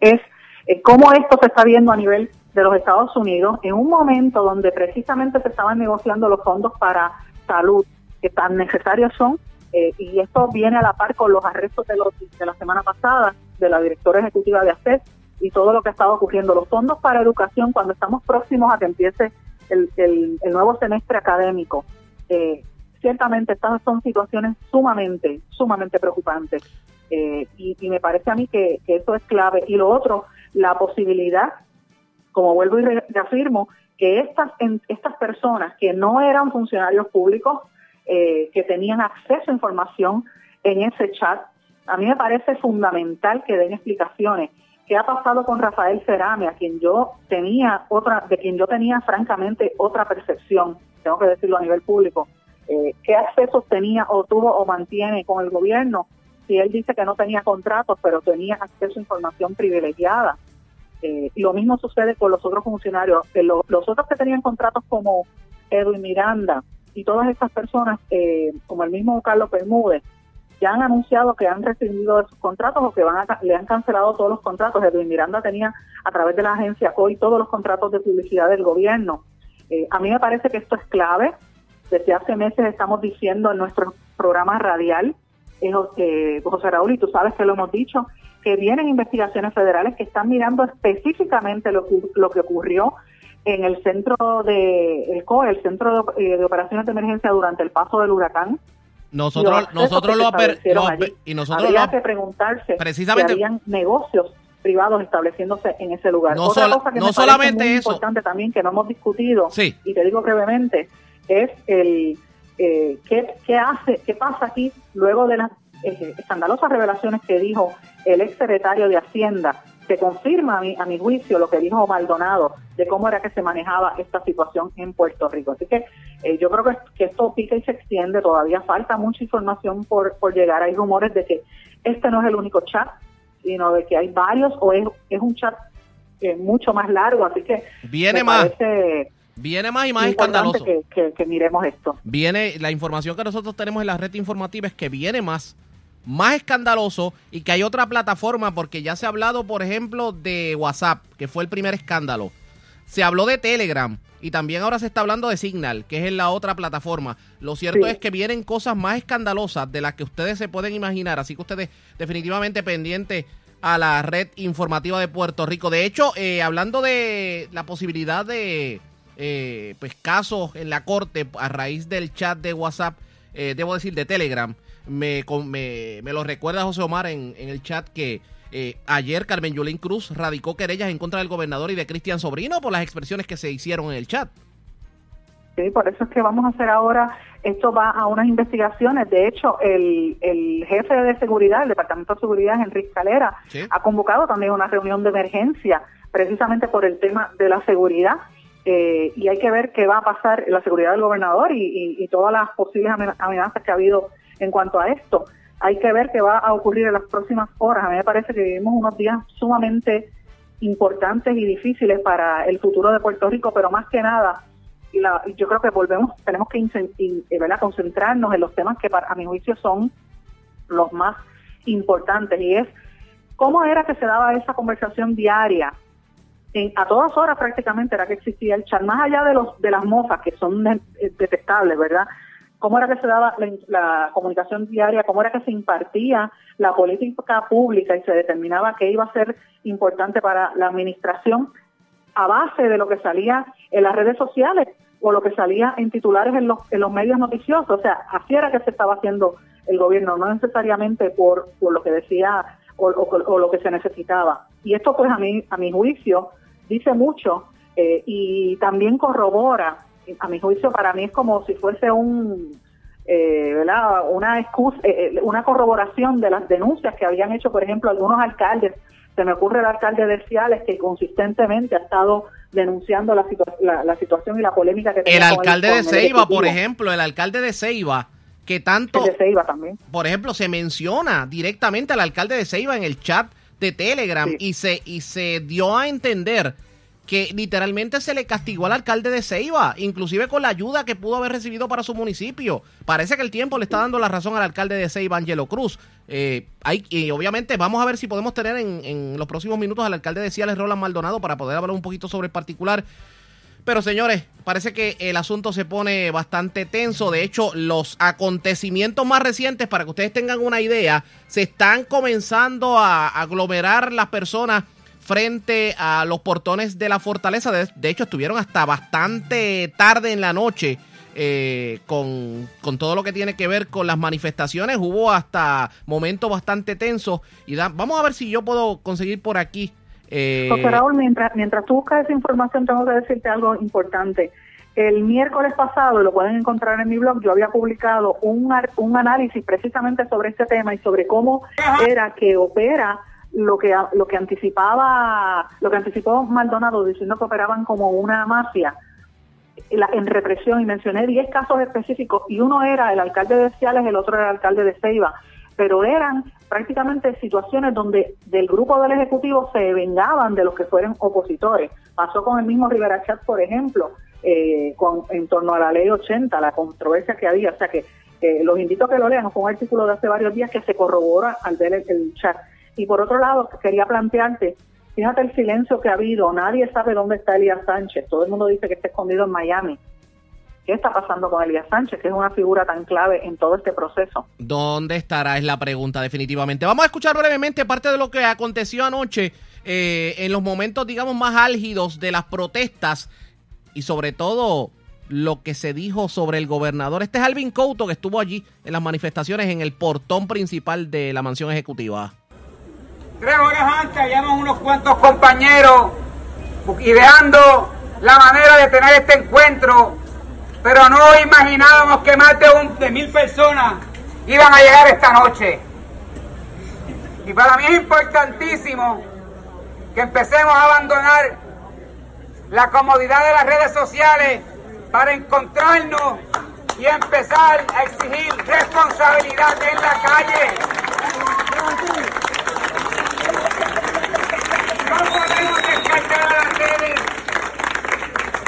es eh, cómo esto se está viendo a nivel de los Estados Unidos en un momento donde precisamente se estaban negociando los fondos para salud que tan necesarios son eh, y esto viene a la par con los arrestos de, los, de la semana pasada de la directora ejecutiva de ACES y todo lo que ha estado ocurriendo. Los fondos para educación, cuando estamos próximos a que empiece el, nuevo semestre académico, eh, ciertamente estas son situaciones sumamente, sumamente preocupantes. Eh, y, me parece a mí que, eso es clave. Y lo otro, la posibilidad, como vuelvo y reafirmo, que estas, estas personas que no eran funcionarios públicos, eh, que tenían acceso a información en ese chat, a mí me parece fundamental que den explicaciones ¿Qué ha pasado con Rafael Cerame, a quien yo tenía otra, de quien yo tenía francamente otra percepción, tengo que decirlo a nivel público? Eh, ¿Qué accesos tenía o tuvo o mantiene con el gobierno? Si él dice que no tenía contratos, pero tenía acceso a información privilegiada. Eh, lo mismo sucede con los otros funcionarios. los otros que tenían contratos como Edwin Miranda y todas estas personas, eh, como el mismo Carlos Bermúdez, ya han anunciado que han recibido sus contratos o que le han cancelado todos los contratos. Edwin Miranda tenía a través de la agencia COI todos los contratos de publicidad del gobierno. Eh, a mí me parece que esto es clave. Desde hace meses estamos diciendo en nuestro programa radial, eh, José Raúl, y tú sabes que lo hemos dicho, que vienen investigaciones federales que están mirando específicamente lo, que ocurrió en el centro de el COE, el Centro eh, de Operaciones de Emergencia durante el paso del huracán nosotros, nosotros lo, y nosotros Habría que preguntarse precisamente si habían negocios privados estableciéndose en ese lugar. No, Otra cosa que no solamente muy importante también que no hemos discutido y te digo brevemente es el eh, ¿qué, qué hace qué pasa aquí luego de las eh, escandalosas revelaciones que dijo el ex secretario de Hacienda se confirma a mi, a mi juicio lo que dijo Maldonado de cómo era que se manejaba esta situación en Puerto Rico. Así que eh, yo creo que, esto pica y se extiende, todavía falta mucha información por, por llegar. Hay rumores de que este no es el único chat, sino de que hay varios o es, es un chat eh, mucho más largo, así que viene más. Viene más y más escandaloso. Que, que, que miremos esto. Viene, la información que nosotros tenemos en la red informativa es que viene más más escandaloso y que hay otra plataforma, porque ya se ha hablado, por ejemplo, de WhatsApp, que fue el primer escándalo. Se habló de Telegram y también ahora se está hablando de Signal, que es la otra plataforma. Lo cierto es que vienen cosas más escandalosas de las que ustedes se pueden imaginar, así que ustedes definitivamente pendientes a la red informativa de Puerto Rico. De hecho, eh, hablando de la posibilidad de eh, pues casos en la corte a raíz del chat de WhatsApp, eh, debo decir de Telegram, me, me, me lo recuerda José Omar en, en el chat que eh, ayer Carmen Yolín Cruz radicó querellas en contra del gobernador y de Cristian Sobrino por las expresiones que se hicieron en el chat. Sí, por eso es que vamos a hacer ahora, esto va a unas investigaciones. De hecho, el, el jefe de seguridad, el Departamento de Seguridad, Enrique Calera, ha convocado también una reunión de emergencia precisamente por el tema de la seguridad. Eh, y hay que ver qué va a pasar en la seguridad del gobernador y, y todas las posibles amenazas que ha habido en cuanto a esto. Hay que ver qué va a ocurrir en las próximas horas. A mí me parece que vivimos unos días sumamente importantes y difíciles para el futuro de Puerto Rico, pero más que nada, yo creo que volvemos, tenemos que eh, ¿verdad? concentrarnos en los temas que a mi juicio son los más importantes y es cómo era que se daba esa conversación diaria. A todas horas prácticamente era que existía el chat, más allá de los de las mofas que son detestables, ¿verdad? Cómo era que se daba la, comunicación diaria, cómo era que se impartía la política pública y se determinaba qué iba a ser importante para la administración a base de lo que salía en las redes sociales o lo que salía en titulares en los, medios noticiosos. O sea, así era que se estaba haciendo el gobierno, no necesariamente por, por lo que decía o, lo que se necesitaba. Y esto, pues, a mi, a mi juicio, dice mucho eh, y también corrobora a mi juicio para mí es como si fuese un eh, ¿verdad? una excusa, eh, eh, una corroboración de las denuncias que habían hecho, por ejemplo, algunos alcaldes. Se me ocurre el alcalde de Ciales que consistentemente ha estado denunciando la, la, situación y la polémica que El alcalde de Ceiba, por ejemplo, el alcalde de Ceiba, que tanto... de Ceiba también. Por ejemplo, se menciona directamente al alcalde de Ceiba en el chat de Telegram y, se, y se dio a entender que literalmente se le castigó al alcalde de Ceiba, inclusive con la ayuda que pudo haber recibido para su municipio. Parece que el tiempo le está dando la razón al alcalde de Ceiba, Angelo Cruz. Eh, hay, y obviamente vamos a ver si podemos tener en, los próximos minutos al alcalde de Ciales, Roland Maldonado, para poder hablar un poquito sobre el particular. Pero señores, parece que el asunto se pone bastante tenso. De hecho, los acontecimientos más recientes, para que ustedes tengan una idea, se están comenzando a aglomerar las personas frente a los portones de la fortaleza. De, hecho, estuvieron hasta bastante tarde en la noche eh, con, todo lo que tiene que ver con las manifestaciones. Hubo hasta momentos bastante tensos. Y vamos a ver si yo puedo conseguir por aquí. Eh, Raúl, mientras, mientras tú buscas esa información, tengo que decirte algo importante. El miércoles pasado, lo pueden encontrar en mi blog, yo había publicado un, un análisis precisamente sobre este tema y sobre cómo era que opera lo que lo que anticipaba lo que anticipó Maldonado diciendo que operaban como una mafia en represión y mencioné 10 casos específicos y uno era el alcalde de Ciales, el otro era el alcalde de Ceiba, pero eran prácticamente situaciones donde del grupo del Ejecutivo se vengaban de los que fueran opositores. Pasó con el mismo Rivera Chat, por ejemplo, eh, en torno a la ley 80, la controversia que había. O sea que eh, los invito a que lo lean, fue un artículo de hace varios días que se corrobora al ver el chat. Y por otro lado, quería plantearte, fíjate el silencio que ha habido, nadie sabe dónde está Elías Sánchez, todo el mundo dice que está escondido en Miami. ¿Qué está pasando con Elías Sánchez, que es una figura tan clave en todo este proceso? ¿Dónde estará? Es la pregunta, definitivamente. Vamos a escuchar brevemente parte de lo que aconteció anoche eh, en los momentos, digamos, más álgidos de las protestas y sobre todo lo que se dijo sobre el gobernador. Este es Alvin Couto, que estuvo allí en las manifestaciones en el portón principal de la mansión ejecutiva. Tres horas antes habíamos unos cuantos compañeros ideando la manera de tener este encuentro, pero no imaginábamos que más de, un, de mil personas iban a llegar esta noche. Y para mí es importantísimo que empecemos a abandonar la comodidad de las redes sociales para encontrarnos y empezar a exigir responsabilidad en la calle.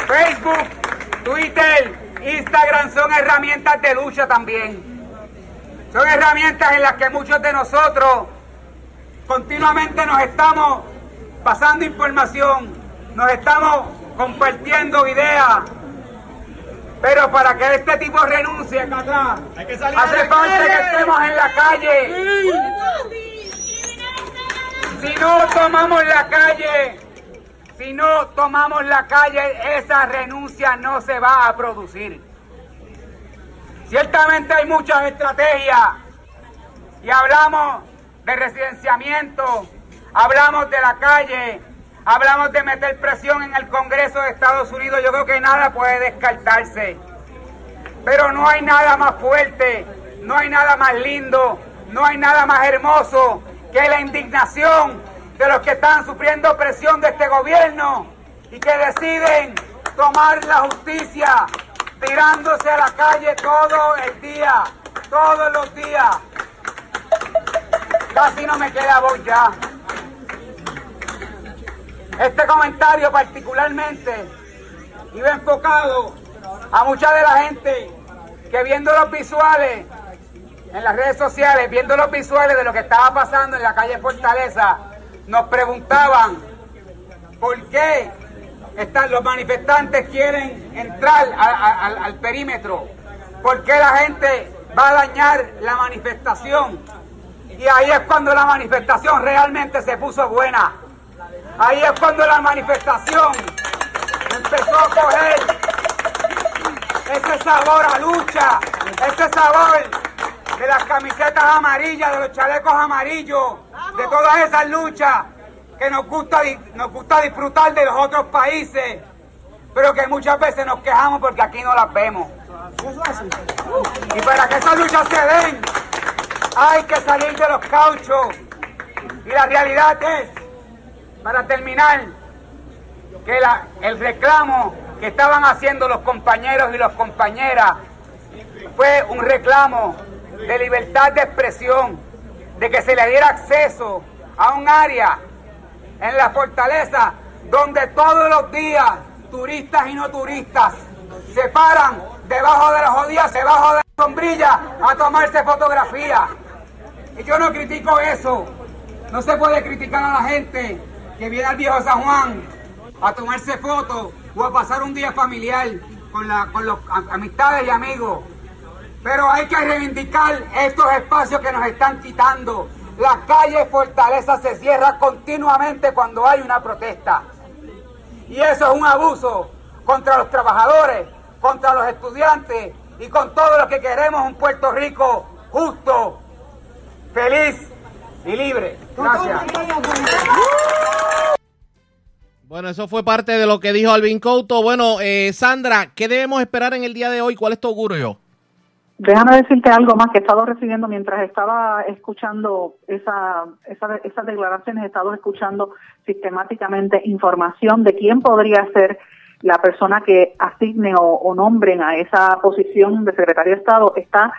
Facebook, Twitter, Instagram son herramientas de lucha también. Son herramientas en las que muchos de nosotros continuamente nos estamos pasando información, nos estamos compartiendo ideas. Pero para que este tipo renuncie acá atrás, hace falta que estemos en la calle. Si no tomamos la calle, si no tomamos la calle, esa renuncia no se va a producir. Ciertamente hay muchas estrategias y hablamos de residenciamiento, hablamos de la calle, hablamos de meter presión en el Congreso de Estados Unidos. Yo creo que nada puede descartarse. Pero no hay nada más fuerte, no hay nada más lindo, no hay nada más hermoso que la indignación de los que están sufriendo presión de este gobierno y que deciden tomar la justicia tirándose a la calle todo el día, todos los días. Casi no me queda voz ya. Este comentario particularmente iba enfocado a mucha de la gente que viendo los visuales en las redes sociales, viendo los visuales de lo que estaba pasando en la calle Fortaleza, nos preguntaban por qué los manifestantes quieren entrar al perímetro, por qué la gente va a dañar la manifestación. Y ahí es cuando la manifestación realmente se puso buena. Ahí es cuando la manifestación empezó a coger ese sabor a lucha, ese sabor de las camisetas amarillas, de los chalecos amarillos, de todas esas luchas que nos gusta, nos gusta disfrutar de los otros países, pero que muchas veces nos quejamos porque aquí no las vemos. Y para que esas luchas se den, hay que salir de los cauchos. Y la realidad es, para terminar, que el reclamo que estaban haciendo los compañeros y las compañeras fue un reclamo de libertad de expresión, de que se le diera acceso a un área en la fortaleza donde todos los días turistas y no turistas se paran debajo de las jodidas, debajo de la sombrilla a tomarse fotografías. Y yo no critico eso. No se puede criticar a la gente que viene al viejo San Juan a tomarse fotos o a pasar un día familiar con, la, con los amistades y amigos. Pero hay que reivindicar estos espacios que nos están quitando. La calle Fortaleza se cierra continuamente cuando hay una protesta. Y eso es un abuso contra los trabajadores, contra los estudiantes y con todo lo que queremos un Puerto Rico justo, feliz y libre. Gracias. Bueno, eso fue parte de lo que dijo Alvin Couto. Bueno, eh, Sandra, ¿qué debemos esperar en el día de hoy? ¿Cuál es tu augurio? Déjame decirte algo más que he estado recibiendo mientras estaba escuchando esa, esa, esas declaraciones, he estado escuchando sistemáticamente información de quién podría ser la persona que asigne o, o nombren a esa posición de secretario de Estado. Está,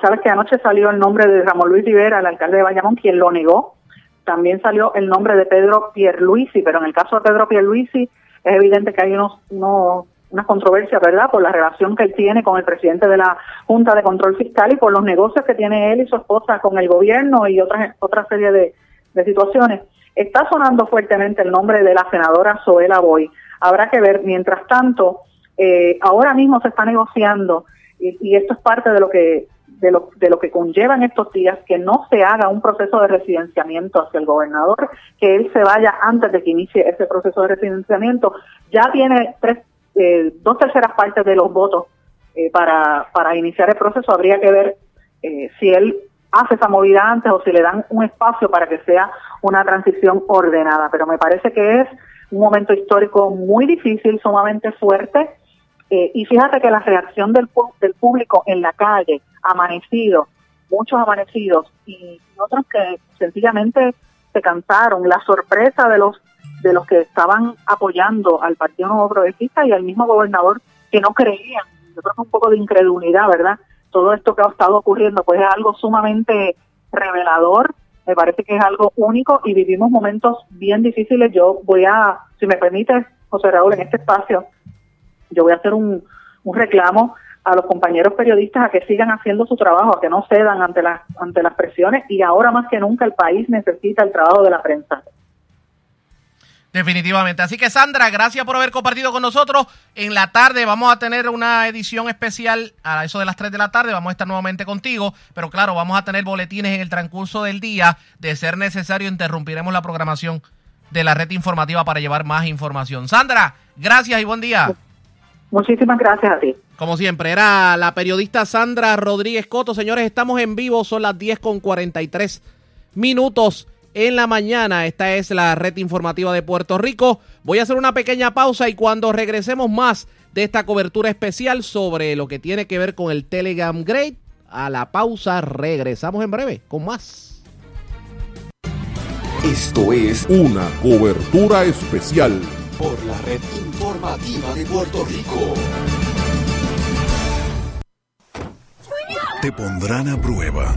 sabes que anoche salió el nombre de Ramón Luis Rivera, el alcalde de Bayamón, quien lo negó también salió el nombre de Pedro Pierluisi, pero en el caso de Pedro Pierluisi es evidente que hay unos, unos una controversia, ¿verdad?, por la relación que él tiene con el presidente de la Junta de Control Fiscal y por los negocios que tiene él y su esposa con el gobierno y otras otra serie de, situaciones. Está sonando fuertemente el nombre de la senadora Zoela Boy. Habrá que ver, mientras tanto, eh, ahora mismo se está negociando y, esto es parte de lo que de lo, de lo que conllevan estos días, que no se haga un proceso de residenciamiento hacia el gobernador, que él se vaya antes de que inicie ese proceso de residenciamiento. Ya tiene tres, eh, dos terceras partes de los votos eh, para, para iniciar el proceso. Habría que ver eh, si él hace esa movida antes o si le dan un espacio para que sea una transición ordenada. Pero me parece que es un momento histórico muy difícil, sumamente fuerte. y fíjate que la reacción del, del público en la calle, amanecidos, muchos amanecidos y otros que sencillamente se cansaron. La sorpresa de los de los que estaban apoyando al Partido Nuevo Progresista y al mismo gobernador que no creían. Yo creo que un poco de incredulidad, ¿verdad? Todo esto que ha estado ocurriendo, pues es algo sumamente revelador. Me parece que es algo único y vivimos momentos bien difíciles. Yo voy a, si me permite, José Raúl, en este espacio, yo voy a hacer un, un reclamo a los compañeros periodistas a que sigan haciendo su trabajo, a que no cedan ante las ante las presiones y ahora más que nunca el país necesita el trabajo de la prensa. Definitivamente. Así que Sandra, gracias por haber compartido con nosotros. En la tarde vamos a tener una edición especial a eso de las 3 de la tarde. Vamos a estar nuevamente contigo. Pero claro, vamos a tener boletines en el transcurso del día. De ser necesario, interrumpiremos la programación de la red informativa para llevar más información. Sandra, gracias y buen día. Muchísimas gracias a ti. Como siempre, era la periodista Sandra Rodríguez Coto. Señores, estamos en vivo, son las 10 con 43 minutos en la mañana. Esta es la red informativa de Puerto Rico. Voy a hacer una pequeña pausa y cuando regresemos más de esta cobertura especial sobre lo que tiene que ver con el Telegram Great, a la pausa regresamos en breve con más. Esto es una cobertura especial por la red informativa de Puerto Rico. Te pondrán a prueba.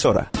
emisora.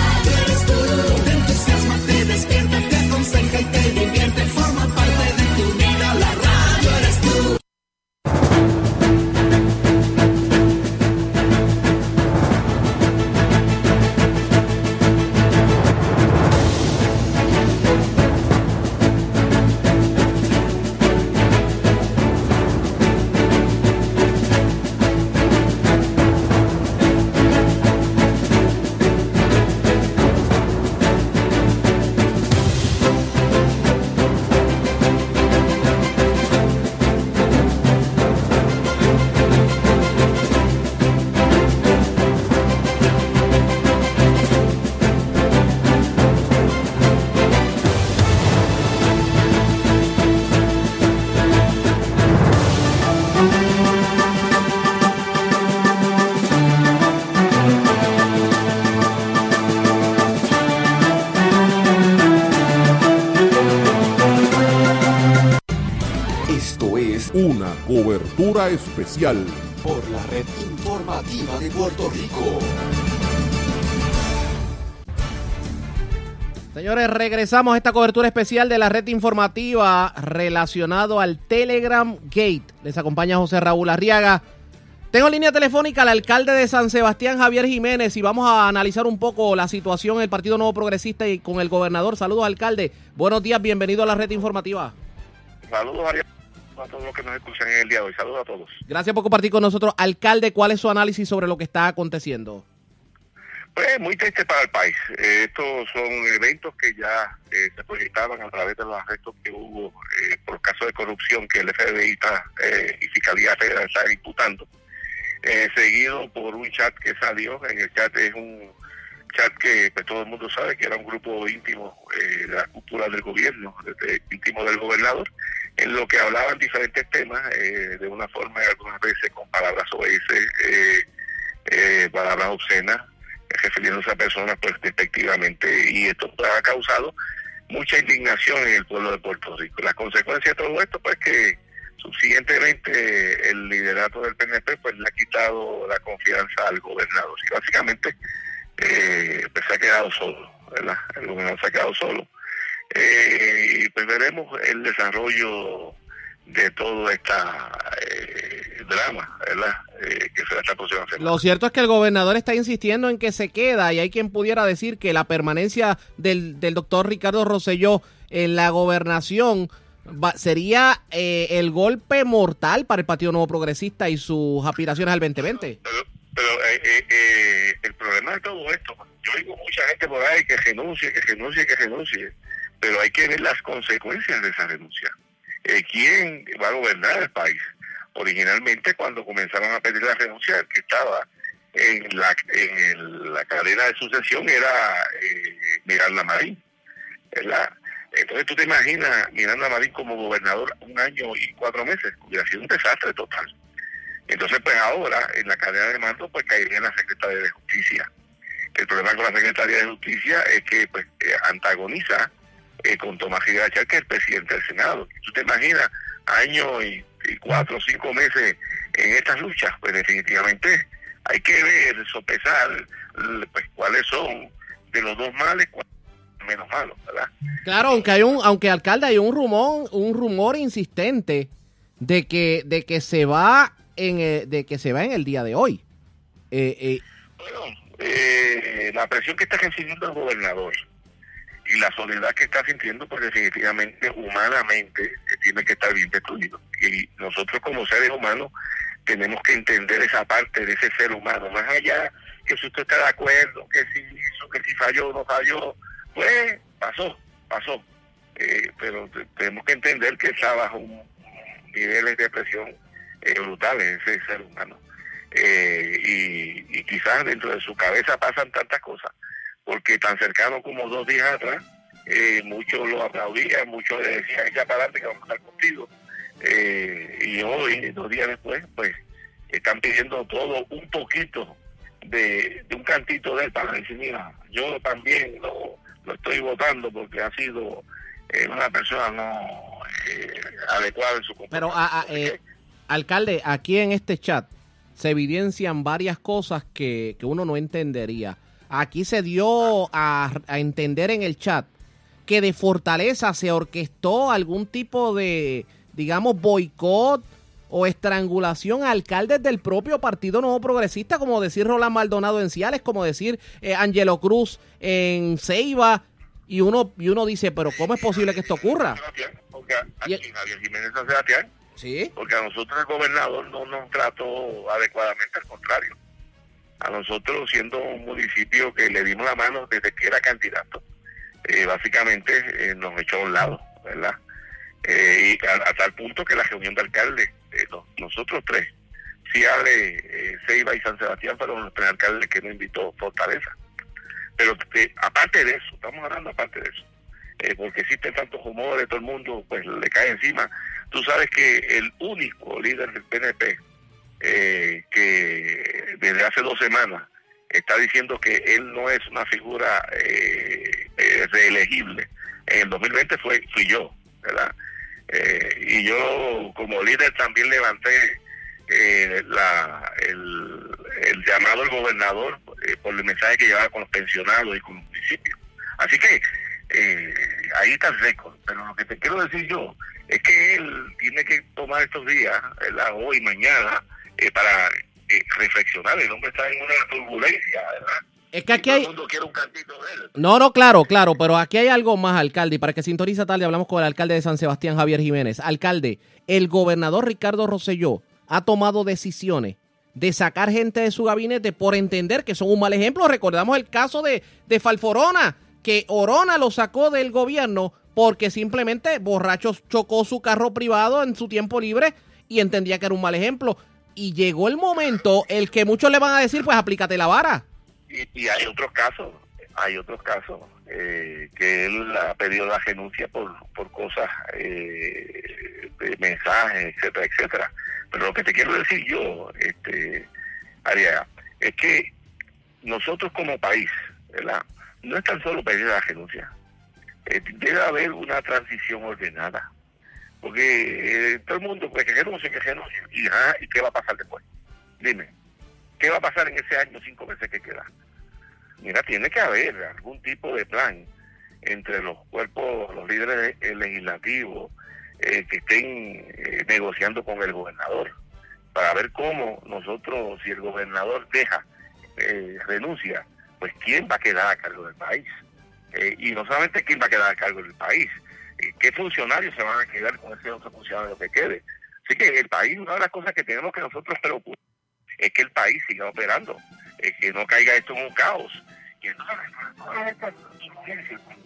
cobertura especial por la red informativa de Puerto Rico. Señores, regresamos a esta cobertura especial de la red informativa relacionado al Telegram Gate. Les acompaña José Raúl Arriaga. Tengo en línea telefónica al alcalde de San Sebastián, Javier Jiménez, y vamos a analizar un poco la situación en el Partido Nuevo Progresista y con el gobernador. Saludos, alcalde. Buenos días, bienvenido a la red informativa. Saludos Ariel, a todos los que nos escuchan en el día de hoy. Saludos a todos. Gracias por compartir con nosotros. Alcalde, ¿cuál es su análisis sobre lo que está aconteciendo? Pues muy triste para el país. Eh, estos son eventos que ya eh, se proyectaban a través de los arrestos que hubo eh, por caso de corrupción que el FBI está, eh, y Fiscalía Federal está imputando. Seguido por un chat que salió. En el chat es un chat que pues, todo el mundo sabe que era un grupo íntimo de la cúpula del gobierno, de- de- íntimo del gobernador, en lo que hablaban diferentes temas eh, de una forma algunas veces con palabras OS, eh, eh, palabras obscenas, refiriéndose a personas pues despectivamente y esto ha causado mucha indignación en el pueblo de Puerto Rico. La consecuencia de todo esto pues que subsiguientemente el liderato del PNP pues le ha quitado la confianza al gobernador y básicamente eh, pues se ha quedado solo, ¿verdad? El gobernador se ha quedado solo. Eh, y pues veremos el desarrollo de todo esta eh, drama, ¿verdad? Eh, que será esta próxima semana. Lo cierto es que el gobernador está insistiendo en que se queda y hay quien pudiera decir que la permanencia del, del doctor Ricardo Rosselló en la gobernación va- sería eh, el golpe mortal para el Partido Nuevo Progresista y sus aspiraciones al 2020. Pero eh, eh, eh, el problema de todo esto, yo digo mucha gente por ahí que renuncie, que renuncie, que renuncie, pero hay que ver las consecuencias de esa renuncia. Eh, ¿Quién va a gobernar el país? Originalmente, cuando comenzaron a pedir la renuncia, el que estaba en la, en la cadena de sucesión era eh, Miranda Marín, ¿verdad? Entonces tú te imaginas Miranda Marín como gobernador un año y cuatro meses, hubiera sido un desastre total. Entonces, pues ahora, en la cadena de mando, pues caería la Secretaría de Justicia. El problema con la Secretaría de Justicia es que pues eh, antagoniza eh, con Tomás Chávez, que es el presidente del Senado. Tú te imaginas años y, y cuatro o cinco meses en estas luchas, pues definitivamente hay que ver, sopesar pues cuáles son de los dos males, cuál es el menos malo, ¿verdad? Claro, aunque hay un, aunque alcalde hay un rumor, un rumor insistente de que, de que se va en, el- de que se va en el día de hoy. Eh, eh, eh, la presión que está recibiendo el gobernador y la soledad que está sintiendo, pues definitivamente, humanamente, eh, tiene que estar bien destruido. Y nosotros como seres humanos tenemos que entender esa parte de ese ser humano, más allá que si usted está de acuerdo, que si hizo, que si falló o no falló, pues pasó, pasó. Eh, pero te- tenemos que entender que está bajo un, niveles de presión eh, brutales ese ser humano. Eh, y, y quizás dentro de su cabeza pasan tantas cosas, porque tan cercano como dos días atrás, eh, muchos lo aplaudían, muchos le decían, echa para adelante que vamos a estar contigo. Eh, y hoy, dos días después, pues están pidiendo todo un poquito de, un cantito de él para decir, mira, yo también lo, lo estoy votando porque ha sido eh, una persona no eh, adecuada en su pero, a- a- eh, alcalde, aquí en este chat se evidencian varias cosas que, que uno no entendería. Aquí se dio a, a entender en el chat que de Fortaleza se orquestó algún tipo de, digamos, boicot o estrangulación a alcaldes del propio Partido Nuevo Progresista, como decir Roland Maldonado en Ciales, como decir eh, Angelo Cruz en Ceiba, y uno, y uno dice, pero ¿cómo es posible que esto ocurra? porque aquí Javier Jiménez Sebastián, sí. porque a nosotros el gobernador no nos trató adecuadamente, al contrario. Nosotros, siendo un municipio que le dimos la mano desde que era candidato, eh, básicamente eh, nos echó a un lado, ¿verdad? Eh, y a, tal punto que la reunión de alcaldes, no- nosotros tres, Ciale, eh, Ceiba y San Sebastián fueron los tres alcaldes que nos invitó Fortaleza. Pero aparte de eso, estamos hablando aparte de eso, porque existen tantos rumores, todo el mundo pues le cae encima. Tú sabes que el único líder del PNP eh, que desde hace dos semanas está diciendo que él no es una figura eh, eh, reelegible. En el 2020 fue, fui yo, ¿verdad? Eh, y yo como líder también levanté eh, la, el, el llamado al gobernador por el mensaje que llevaba con los pensionados y con los municipios. Así que ahí está el récord. Pero lo que te quiero decir yo es que él tiene que tomar estos días, ¿verdad? hoy, mañana, eh, para eh, reflexionar. El hombre está en una turbulencia, ¿verdad? Es que aquí Todo hay... el mundo quiere un cantito de él. No, no, claro, claro, pero aquí hay algo más, alcalde, y para que sintoniza tarde hablamos con el alcalde de San Sebastián, Javier Jiménez. Alcalde, el gobernador Ricardo Rosselló ha tomado decisiones de sacar gente de su gabinete por entender que son un mal ejemplo. Recordamos el caso de, de Falforona, que Orona lo sacó del gobierno porque simplemente borracho chocó su carro privado en su tiempo libre y entendía que era un mal ejemplo. Y llegó el momento el que muchos le van a decir, pues aplícate la vara. Y, hay otros casos, hay otros casos eh, que él ha pedido la renuncia por, por cosas eh, mensajes, etcétera, etcétera. Pero lo que te quiero decir yo, este, Ariaga, es que nosotros como país, ¿verdad? No es tan solo pedir la renuncia. Eh, debe haber una transición ordenada. Porque eh, todo el mundo, pues que renuncie, que renuncie. Y, ah, ¿Y qué va a pasar después? Dime, ¿qué va a pasar en ese año, cinco meses que queda? Mira, tiene que haber algún tipo de plan entre los cuerpos, los líderes eh, legislativos eh, que estén eh, negociando con el gobernador para ver cómo nosotros, si el gobernador deja, renuncia, pues quién va a quedar a cargo del país. y no solamente quién va a quedar a cargo del país, qué funcionarios se van a quedar con ese otro funcionario que quede. Así que el país, una de las cosas que tenemos que nosotros preocupar es que el país siga operando, que no caiga esto en un caos. Y entonces,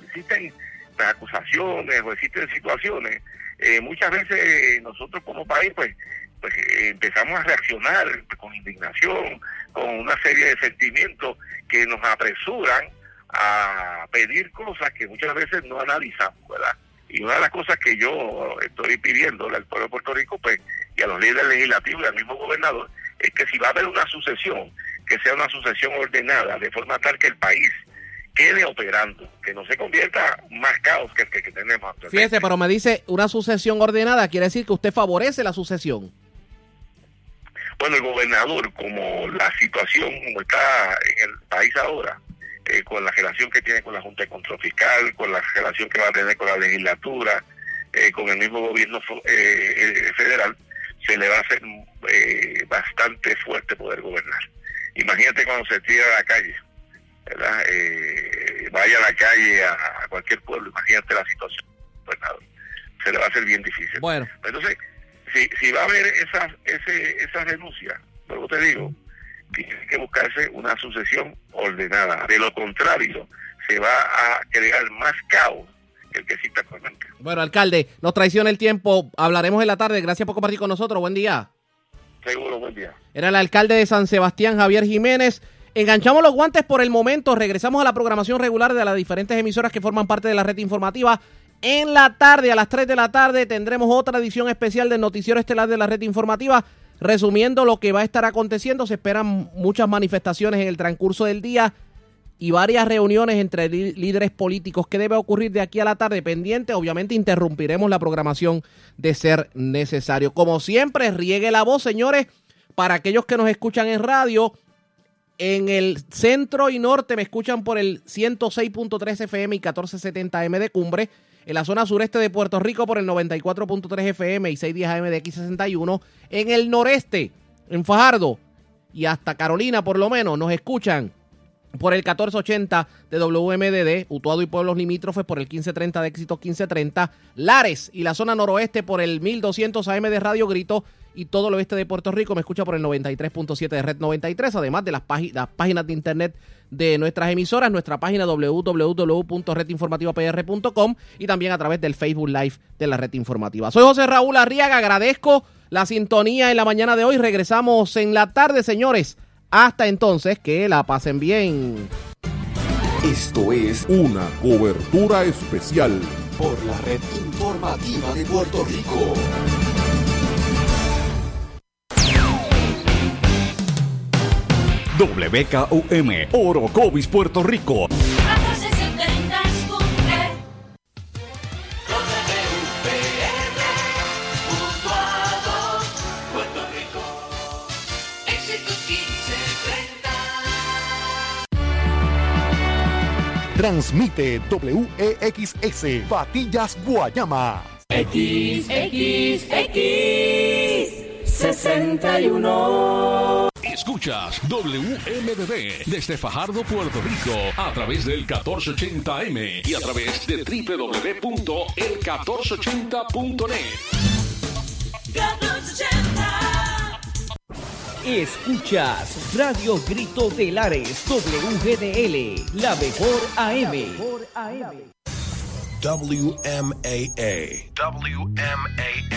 existen acusaciones o existen situaciones, eh, muchas veces nosotros como país pues, pues eh, empezamos a reaccionar con indignación, con una serie de sentimientos que nos apresuran a pedir cosas que muchas veces no analizamos, ¿verdad? Y una de las cosas que yo estoy pidiendo al pueblo de Puerto Rico, pues, y a los líderes legislativos y al mismo gobernador, es que si va a haber una sucesión, que sea una sucesión ordenada, de forma tal que el país quede operando, que no se convierta más caos que el que, tenemos actualmente. Fíjese, pero me dice una sucesión ordenada, quiere decir que usted favorece la sucesión. Bueno, el gobernador, como la situación como está en el país ahora, eh, con la relación que tiene con la Junta de Control Fiscal, con la relación que va a tener con la legislatura, eh, con el mismo gobierno eh, federal, se le va a hacer bastante fuerte poder gobernar. Imagínate cuando se tira a la calle eh, vaya a la calle a, cualquier pueblo, imagínate la situación, pues nada, se le va a hacer bien difícil. Bueno. Entonces, si, si va a haber esa, ese, esa renuncia, luego te digo, tiene que buscarse una sucesión ordenada. De lo contrario, se va a crear más caos que el que existe actualmente. Bueno, alcalde, nos traiciona el tiempo. Hablaremos en la tarde. Gracias por compartir con nosotros. Buen día. Seguro, buen día. Era el alcalde de San Sebastián, Javier Jiménez. Enganchamos los guantes por el momento. Regresamos a la programación regular de las diferentes emisoras que forman parte de la red informativa. En la tarde, a las 3 de la tarde, tendremos otra edición especial del Noticiero Estelar de la red informativa. Resumiendo lo que va a estar aconteciendo, se esperan muchas manifestaciones en el transcurso del día y varias reuniones entre líderes políticos. ¿Qué debe ocurrir de aquí a la tarde? Pendiente, obviamente interrumpiremos la programación de ser necesario. Como siempre, riegue la voz, señores, para aquellos que nos escuchan en radio en el centro y norte me escuchan por el 106.3 FM y 1470M de Cumbre. En la zona sureste de Puerto Rico por el 94.3 FM y 610 AM de X61. En el noreste, en Fajardo y hasta Carolina por lo menos, nos escuchan por el 1480 de WMDD, Utuado y Pueblos Limítrofes por el 1530 de Éxito 1530, Lares y la zona noroeste por el 1200 AM de Radio Grito y todo el oeste de Puerto Rico me escucha por el 93.7 de Red 93, además de las, páginas de internet de nuestras emisoras, nuestra página www.redinformativapr.com y también a través del Facebook Live de la Red Informativa. Soy José Raúl Arriaga, agradezco la sintonía en la mañana de hoy. Regresamos en la tarde, señores. Hasta entonces, que la pasen bien. Esto es una cobertura especial por la Red Informativa de Puerto Rico. WKUM, Orocovis, Puerto Rico. Transmite WEXS, Patillas, Guayama. XX 61 Escuchas WMBB desde Fajardo, Puerto Rico, a través del 1480M y a través de www.el1480.net. Escuchas Radio Grito de Lares, WGDL, la mejor AM. WMAA. WMAA.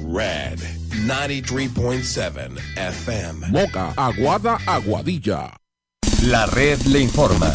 Red 93.7 FM. Moca, Aguada, Aguadilla. La red le informa.